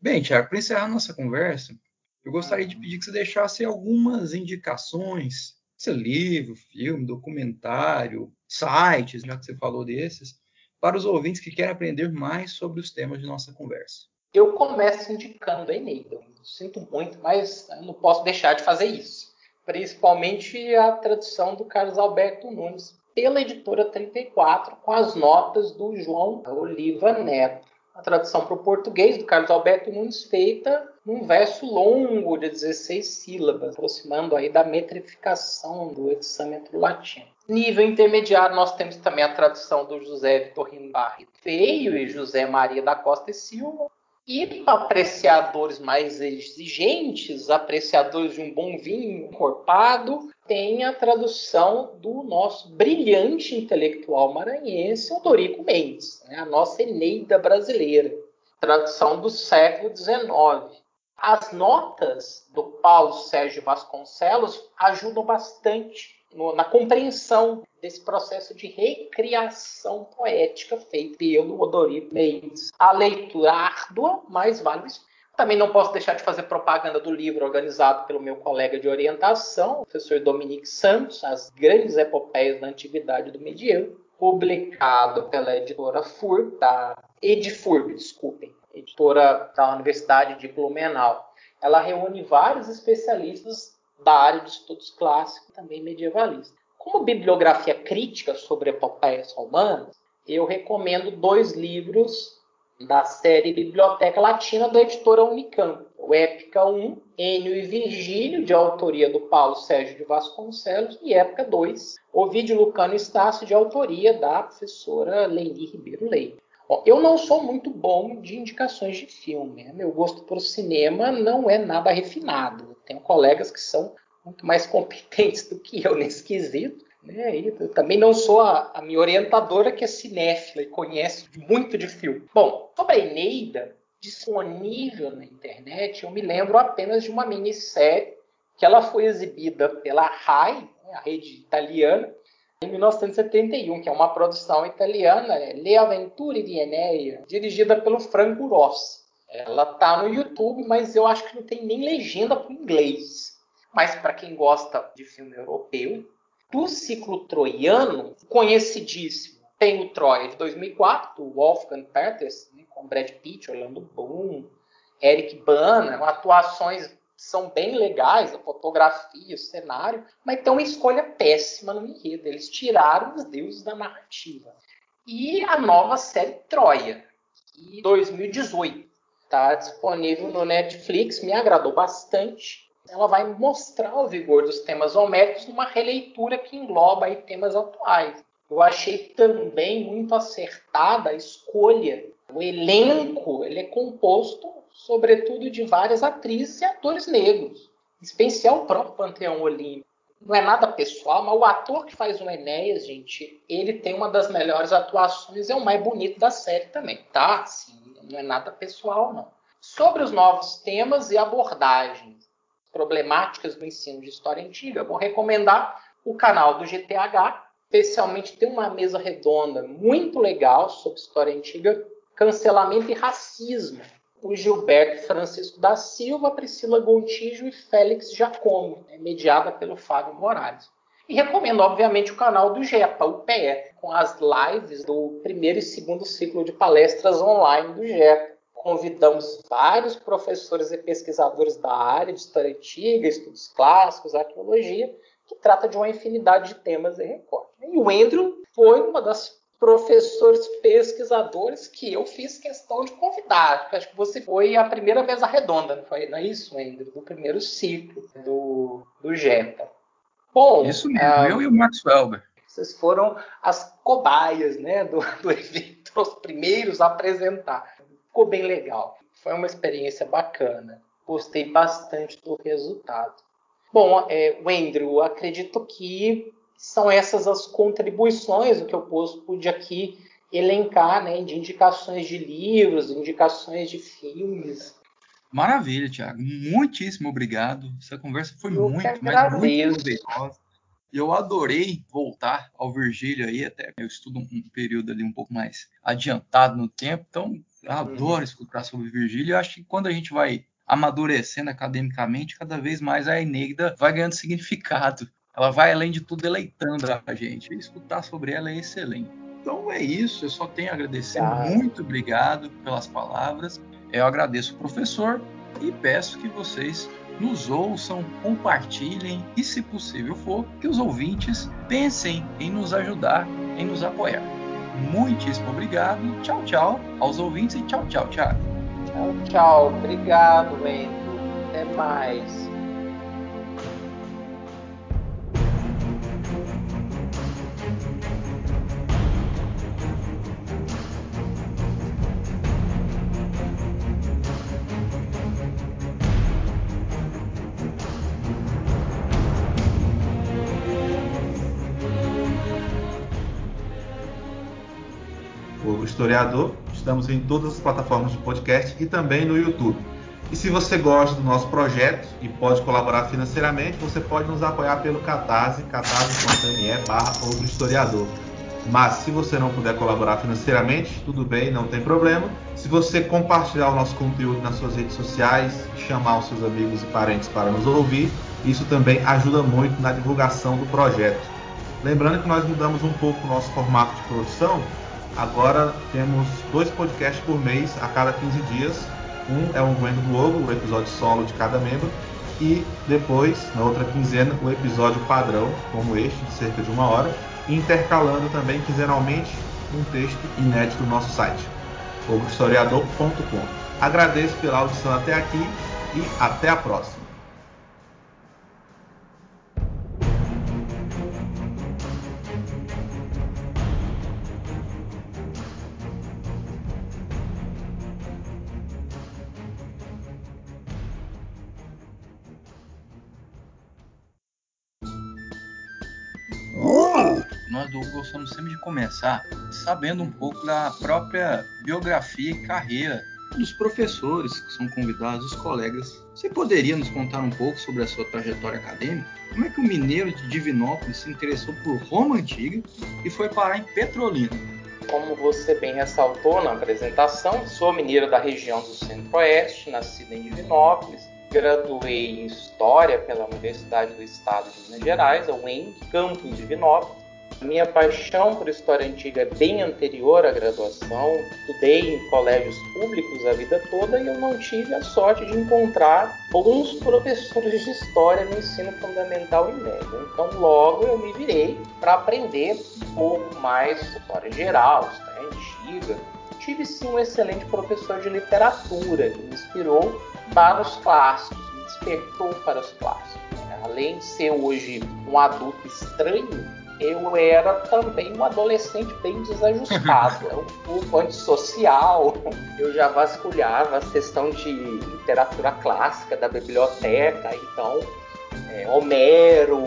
Bem, Tiago, para encerrar nossa conversa, eu gostaria de pedir que você deixasse algumas indicações, seu livro, filme, documentário, sites, já que você falou desses, para os ouvintes que querem aprender mais sobre os temas de nossa conversa. Eu começo indicando a Eneida. Sinto muito, mas não posso deixar de fazer isso principalmente a tradução do Carlos Alberto Nunes pela editora 34, com as notas do João Oliva Neto. A tradução para o português do Carlos Alberto Nunes feita num verso longo de 16 sílabas, aproximando aí da metrificação do hexâmetro latino. Nível intermediário, nós temos também a tradução do José Vitorino Barreto Feio e José Maria da Costa e Silva, e apreciadores mais exigentes, apreciadores de um bom vinho encorpado, tem a tradução do nosso brilhante intelectual maranhense, Odorico Mendes, né? a nossa Eneida brasileira, tradução do século XIX. As notas do Paulo Sérgio Vasconcelos ajudam bastante no, na compreensão desse processo de recriação poética feito pelo Odorico Mendes. A leitura árdua, mas vale o também não posso deixar de fazer propaganda do livro organizado pelo meu colega de orientação, o professor Dominique Santos, As Grandes Epopeias da Antiguidade do Medievo, publicado pela editora FURB, da Edifurb, desculpem, editora da Universidade de Blumenau. Ela reúne vários especialistas da área de estudos clássicos e também medievalista. Como bibliografia crítica sobre epopeias romanas, eu recomendo dois livros da série Biblioteca Latina da editora Unicamp. O Épica 1, Enio e Virgílio, de autoria do Paulo Sérgio de Vasconcelos, e Épica 2, Ovídio Lucano Estácio, de autoria da professora Leni Ribeiro Leite. Bom, eu não sou muito bom de indicações de filme. Né? Meu gosto por cinema não é nada refinado. Tenho colegas que são muito mais (laughs) competentes do que eu nesse quesito. Né? Eu também não sou a, a, minha orientadora que é cinéfila e conhece muito de filme. Bom, sobre a Eneida, disponível na internet, eu me lembro apenas de uma minissérie que ela foi exibida pela RAI, né, a rede italiana, em 1971, que é uma produção italiana, é Le Avventure di Eneia, dirigida pelo Franco Rossi. Ela tá no YouTube, mas eu acho que não tem nem legenda para inglês. Mas para quem gosta de filme europeu, do ciclo troiano, conhecidíssimo, tem o Troia de 2004, do Wolfgang Peters, né, com Brad Pitt, Orlando Bloom, Eric Bana, atuações são bem legais, a fotografia, o cenário, mas tem uma escolha péssima no enredo. Eles tiraram os deuses da narrativa. E a nova série Troia, de 2018, está disponível no Netflix, me agradou bastante. Ela vai mostrar o vigor dos temas homéricos numa releitura que engloba aí temas atuais. Eu achei também muito acertada a escolha. O elenco ele é composto, sobretudo, de várias atrizes e atores negros, em especial o próprio Panteão Olímpico. Não é nada pessoal, mas o ator que faz o Enéas, gente, ele tem uma das melhores atuações, é o mais bonito da série também, tá? Sim, não é nada pessoal, não. Sobre os novos temas e abordagens problemáticas do ensino de história antiga, vou recomendar o canal do GTH, especialmente tem uma mesa redonda muito legal sobre história antiga, cancelamento e racismo. O Gilberto Francisco da Silva, Priscila Gontijo e Félix Giacomo, né, mediada pelo Fábio Moraes. E recomendo, obviamente, o canal do GEPA, o PE, com as lives do primeiro e segundo ciclo de palestras online do GEPA. Convidamos vários professores e pesquisadores da área de história antiga, estudos clássicos, arqueologia, que trata de uma infinidade de temas e recortes. E o Andrew foi uma das professores pesquisadores que eu fiz questão de convidar. Acho que você foi a primeira mesa redonda, não foi? Não é isso, Andrew? Do primeiro ciclo do, do JEPA. Bom, isso mesmo, ah, eu e o Max Welber. Vocês foram as cobaias né, do, do (laughs) evento, os primeiros a apresentar. Ficou bem legal. Foi uma experiência bacana. Gostei bastante do resultado. Bom, é, Wendro, acredito que são essas as contribuições que eu pude aqui elencar, né, de indicações de livros, indicações de filmes. Maravilha, Tiago. Muitíssimo obrigado. Essa conversa foi eu muito, mas muito proveitosa. Eu adorei voltar ao Virgílio aí, até eu estudo um período ali um pouco mais adiantado no tempo, então eu adoro uhum. escutar sobre Virgílio. Eu acho que quando a gente vai amadurecendo academicamente, cada vez mais a Eneida vai ganhando significado. Ela vai, além de tudo, deleitando a gente. Escutar sobre ela é excelente. Então é isso, eu só tenho a agradecer. Ah. Muito obrigado pelas palavras. Eu agradeço o professor e peço que vocês nos ouçam, compartilhem e, se possível for, que os ouvintes pensem em nos ajudar, em nos apoiar. Muitíssimo obrigado. Tchau, tchau aos ouvintes e tchau, tchau, Thiago. Tchau, tchau. Obrigado, Wendel. Até mais. Historiador Estamos em todas as plataformas de podcast e também no YouTube. E se você gosta do nosso projeto e pode colaborar financeiramente, você pode nos apoiar pelo Catarse, catarse.me barra historiador. Mas se você não puder colaborar financeiramente, tudo bem, não tem problema. Se você compartilhar o nosso conteúdo nas suas redes sociais, chamar os seus amigos e parentes para nos ouvir, isso também ajuda muito na divulgação do projeto. Lembrando que nós mudamos um pouco o nosso formato de produção, Agora temos dois podcasts por mês, a cada 15 dias. Um é o do Logo, o episódio solo de cada membro. E depois, na outra quinzena, o episódio padrão, como este, de cerca de uma hora. Intercalando também quinzenalmente um texto inédito do nosso site, ogrohistoriador.com. Agradeço pela audição até aqui e até a próxima. Sempre de começar sabendo um pouco da própria biografia e carreira dos professores que são convidados, os colegas. Você poderia nos contar um pouco sobre a sua trajetória acadêmica? Como é que o mineiro de Divinópolis se interessou por Roma Antiga e foi parar em Petrolina? Como você bem ressaltou na apresentação, sou mineiro da região do Centro-Oeste, nascido em Divinópolis, graduei em História pela Universidade do Estado de Minas Gerais, a UEM, campus Divinópolis, Minha paixão por história antiga é bem anterior à graduação. Estudei em colégios públicos a vida toda e eu não tive a sorte de encontrar bons professores de história no ensino fundamental e médio. Então, logo eu me virei para aprender um pouco mais história geral, história antiga. Tive sim um excelente professor de literatura que me inspirou para os clássicos, me despertou para os clássicos. Além de ser hoje um adulto estranho, eu era também um adolescente bem desajustado, era (laughs) um pouco antissocial. Eu já vasculhava a questão de literatura clássica da biblioteca, então é, Homero,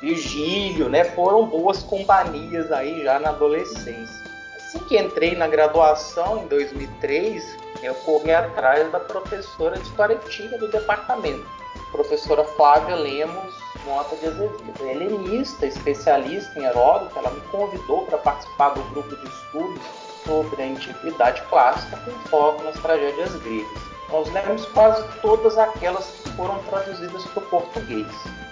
Virgílio, né, foram boas companhias aí já na adolescência. Assim que entrei na graduação em 2003, eu corri atrás da professora de História Antiga do departamento, professora Flávia Lemos Mota de Azevedo. Helenista, especialista em Heródoto, ela me convidou para participar do grupo de estudos sobre a antiguidade clássica com foco nas tragédias gregas. Nós lemos quase todas aquelas que foram traduzidas para o português.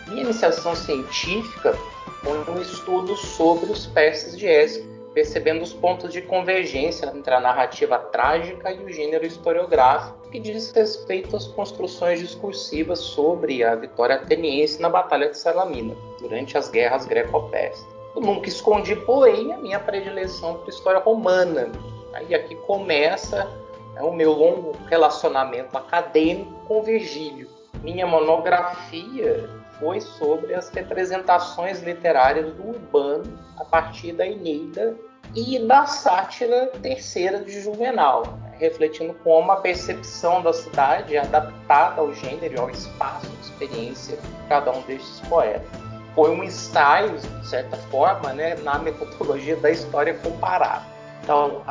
Minha iniciação científica foi um estudo sobre os persas de Ésquilo, percebendo os pontos de convergência entre a narrativa trágica e o gênero historiográfico, que diz respeito às construções discursivas sobre a vitória ateniense na Batalha de Salamina, durante as guerras greco-persas. Nunca escondi, porém, a minha predileção por história romana. Aí aqui começa é, o meu longo relacionamento acadêmico com Virgílio. Minha monografia foi sobre as representações literárias do urbano a partir da Eneida e da sátira terceira de Juvenal, refletindo como a percepção da cidade é adaptada ao gênero e ao espaço de experiência de cada um destes poetas. Foi um ensaio, de certa forma, né, na metodologia da história comparada. Então,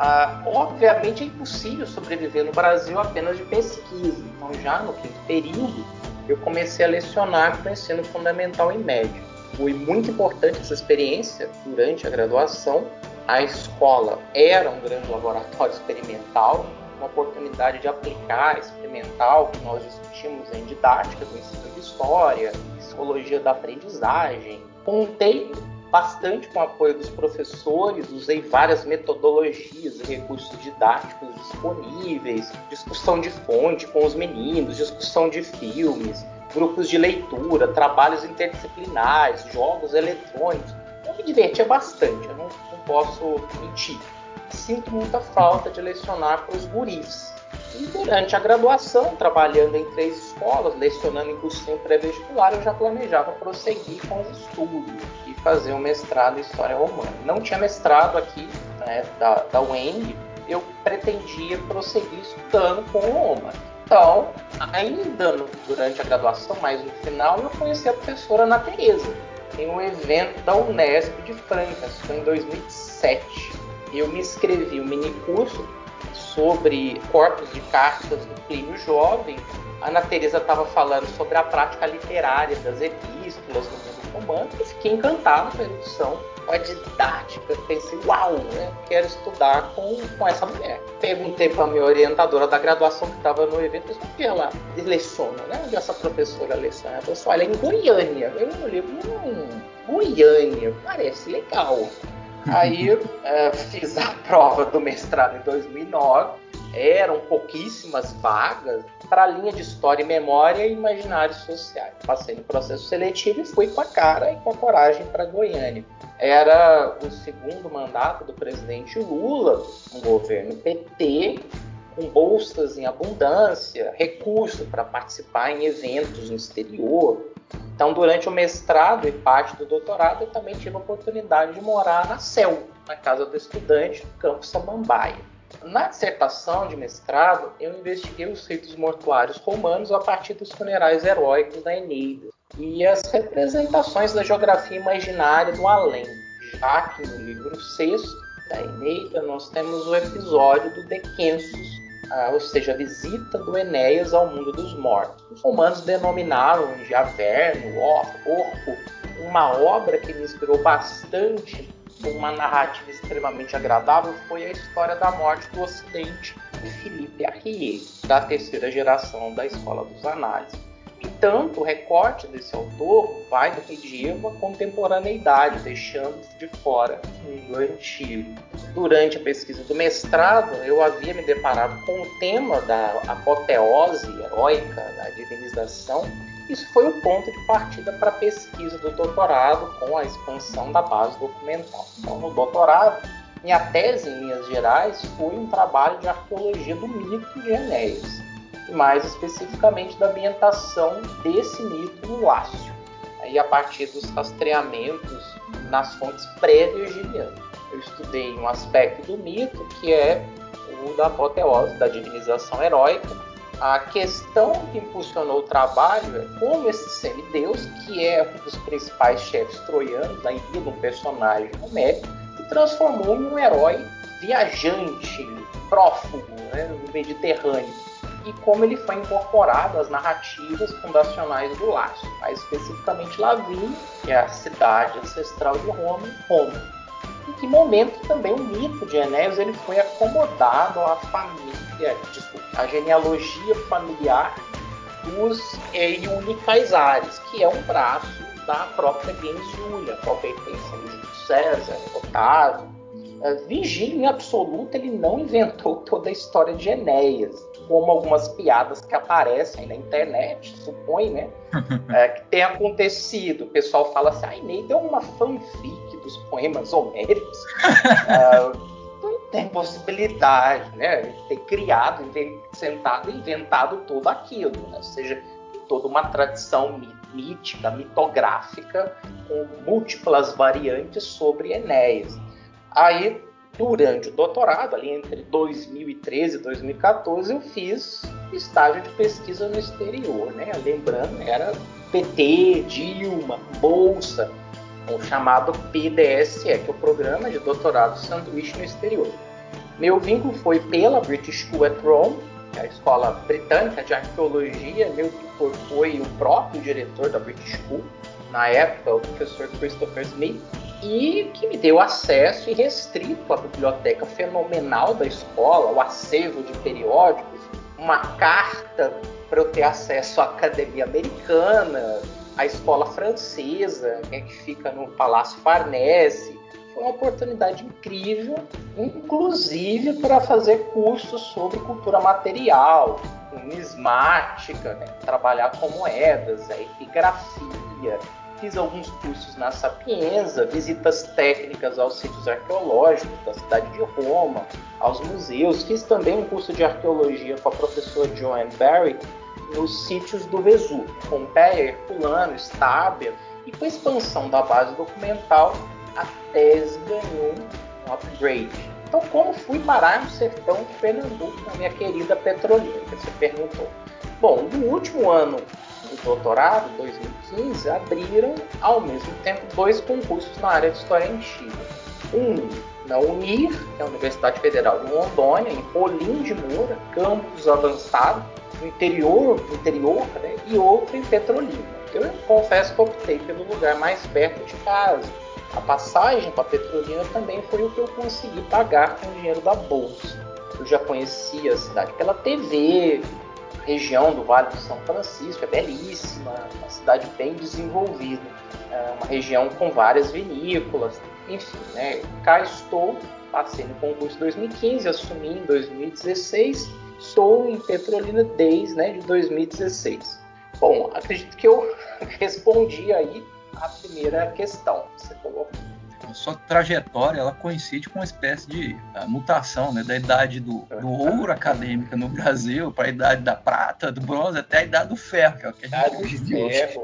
obviamente é impossível sobreviver no Brasil apenas de pesquisa. Então, já no quinto período, eu comecei a lecionar para o ensino fundamental e médio. Foi muito importante essa experiência durante a graduação. A escola era um grande laboratório experimental, uma oportunidade de aplicar experimental que nós discutimos em didática do ensino de história, psicologia da aprendizagem. Contei bastante com o apoio dos professores, usei várias metodologias e recursos didáticos disponíveis, discussão de fonte com os meninos, discussão de filmes, grupos de leitura, trabalhos interdisciplinares, jogos eletrônicos. Eu me divertia bastante, eu não, posso mentir. Sinto muita falta de lecionar para os guris, e durante a graduação, trabalhando em três escolas, lecionando em cursinho pré-vestibular, eu já planejava prosseguir com os estudos e fazer um mestrado em História Romana. Não tinha mestrado aqui né, da, da UENG, eu pretendia prosseguir estudando com Roma. Então, ainda durante a graduação, mais no final, eu conheci a professora Ana Tereza em um evento da Unesp de Franca, isso foi em 2007. Eu me inscrevi um mini curso sobre corpos de cartas do Plínio Jovem, a Ana Teresa estava falando sobre a prática literária das epístolas no mundo romano e fiquei encantado com a erudição, com a didática. Pensei, uau, né? quero estudar com, com essa mulher. Perguntei para a minha orientadora da graduação que estava no evento, o que ela leciona, né? Onde essa professora leciona? Ela falou assim, olha, em Goiânia. Eu olhei, hum, Goiânia, parece legal. Aí (laughs) é, fiz a prova do mestrado em 2009. Eram pouquíssimas vagas para a linha de História e Memória e Imaginários Sociais. Passei no processo seletivo e fui com a cara e com a coragem para Goiânia. Era o segundo mandato do presidente Lula, um governo PT, com bolsas em abundância, recurso para participar em eventos no exterior, então, durante o mestrado e parte do doutorado, eu também tive a oportunidade de morar na CEL, na Casa do Estudante, no Campo Samambaia. Na dissertação de mestrado, eu investiguei os ritos mortuários romanos a partir dos funerais heróicos da Eneida e as representações da geografia imaginária do além, já que no livro sexto da Eneida nós temos o episódio do Decensus, ou seja, a visita do Enéas ao mundo dos mortos. Os romanos denominaram de Averno, Orco, uma obra que me inspirou bastante com uma narrativa extremamente agradável foi a história da morte do Ocidente de Filipe Arrier, da terceira geração da Escola dos Análises. entanto, o recorte desse autor vai do medievo à contemporaneidade, deixando de fora o mundo antigo. Durante a pesquisa do mestrado, eu havia me deparado com o tema da apoteose heróica, da divinização. Isso foi o ponto de partida para a pesquisa do doutorado com a expansão da base documental. Então, no doutorado, minha tese, em linhas gerais, foi um trabalho de arqueologia do mito de Enéas mais especificamente da ambientação desse mito no Lácio, aí a partir dos rastreamentos nas fontes pré-virginianas. Eu estudei um aspecto do mito que é o da apoteose, da divinização heróica. A questão que impulsionou o trabalho é como esse semideus, que é um dos principais chefes troianos, da Ilíada, um personagem homérico, se transformou em um herói viajante, prófugo, né, no Mediterrâneo e como ele foi incorporado às narrativas fundacionais do Lácio, mais especificamente Lavínio, que é a cidade ancestral de Roma, Roma. Em que momento também o mito de Enéas ele foi acomodado à família, desculpa, à genealogia familiar dos Iuni Caisares, que é um braço da própria Gens a própria essência de Júlio César, Otávio. É, Vigílio, em absoluto, ele não inventou toda a história de Enéas como algumas piadas que aparecem na internet, supõe, né? (laughs) é, que tem acontecido. O pessoal fala assim, ai, Ney deu uma fanfic dos poemas homéricos. (laughs) tem possibilidade, né? Ter criado, sentado inventado tudo aquilo, né? ou seja, toda uma tradição mítica, mitográfica, com múltiplas variantes sobre Enéas. Aí durante o doutorado, ali entre 2013 e 2014, eu fiz estágio de pesquisa no exterior, né? Lembrando, era PT, Dilma, Bolsa, o chamado PDSE, que é o Programa de Doutorado Sanduíche no Exterior. Meu vínculo foi pela British School at Rome, é a escola britânica de arqueologia. Meu tutor foi o próprio diretor da British School, na época, o professor Christopher Smith e que me deu acesso irrestrito à biblioteca fenomenal da escola, o acervo de periódicos, uma carta para eu ter acesso à academia americana, à escola francesa, né, que fica no Palácio Farnese. Foi uma oportunidade incrível, inclusive para fazer cursos sobre cultura material, numismática, né, trabalhar com moedas, a epigrafia, fiz alguns cursos na Sapienza, visitas técnicas aos sítios arqueológicos da cidade de Roma, aos museus. Fiz também um curso de arqueologia com a professora Joanne Barry nos sítios do Vesúvio, Pompeia, Herculano, Stabia. E com a expansão da base documental, a tese ganhou um upgrade. Então, como fui parar no sertão de Pernambuco, na minha querida Petrolina, que você perguntou? Bom, no último ano do doutorado, 2015, abriram ao mesmo tempo dois concursos na área de História Antiga. Um na UNIR, que é a Universidade Federal de Rondônia, em Rolim de Moura, campus avançado, no interior, interior né? e outro em Petrolina. Eu confesso que optei pelo lugar mais perto de casa. A passagem para Petrolina também foi o que eu consegui pagar com o dinheiro da bolsa. Eu já conhecia a cidade pela TV, região do Vale do São Francisco, é belíssima, uma cidade bem desenvolvida, é uma região com várias vinícolas, enfim, né? Cá estou, passei no concurso 2015, assumi em 2016, estou em Petrolina desde né, de 2016. Bom, acredito que eu (laughs) respondi aí a primeira questão que você colocou a sua trajetória ela coincide com uma espécie de mutação né, da idade do, do ouro acadêmica no Brasil para a idade da prata, do bronze, até a idade do ferro, que é o que a gente hoje.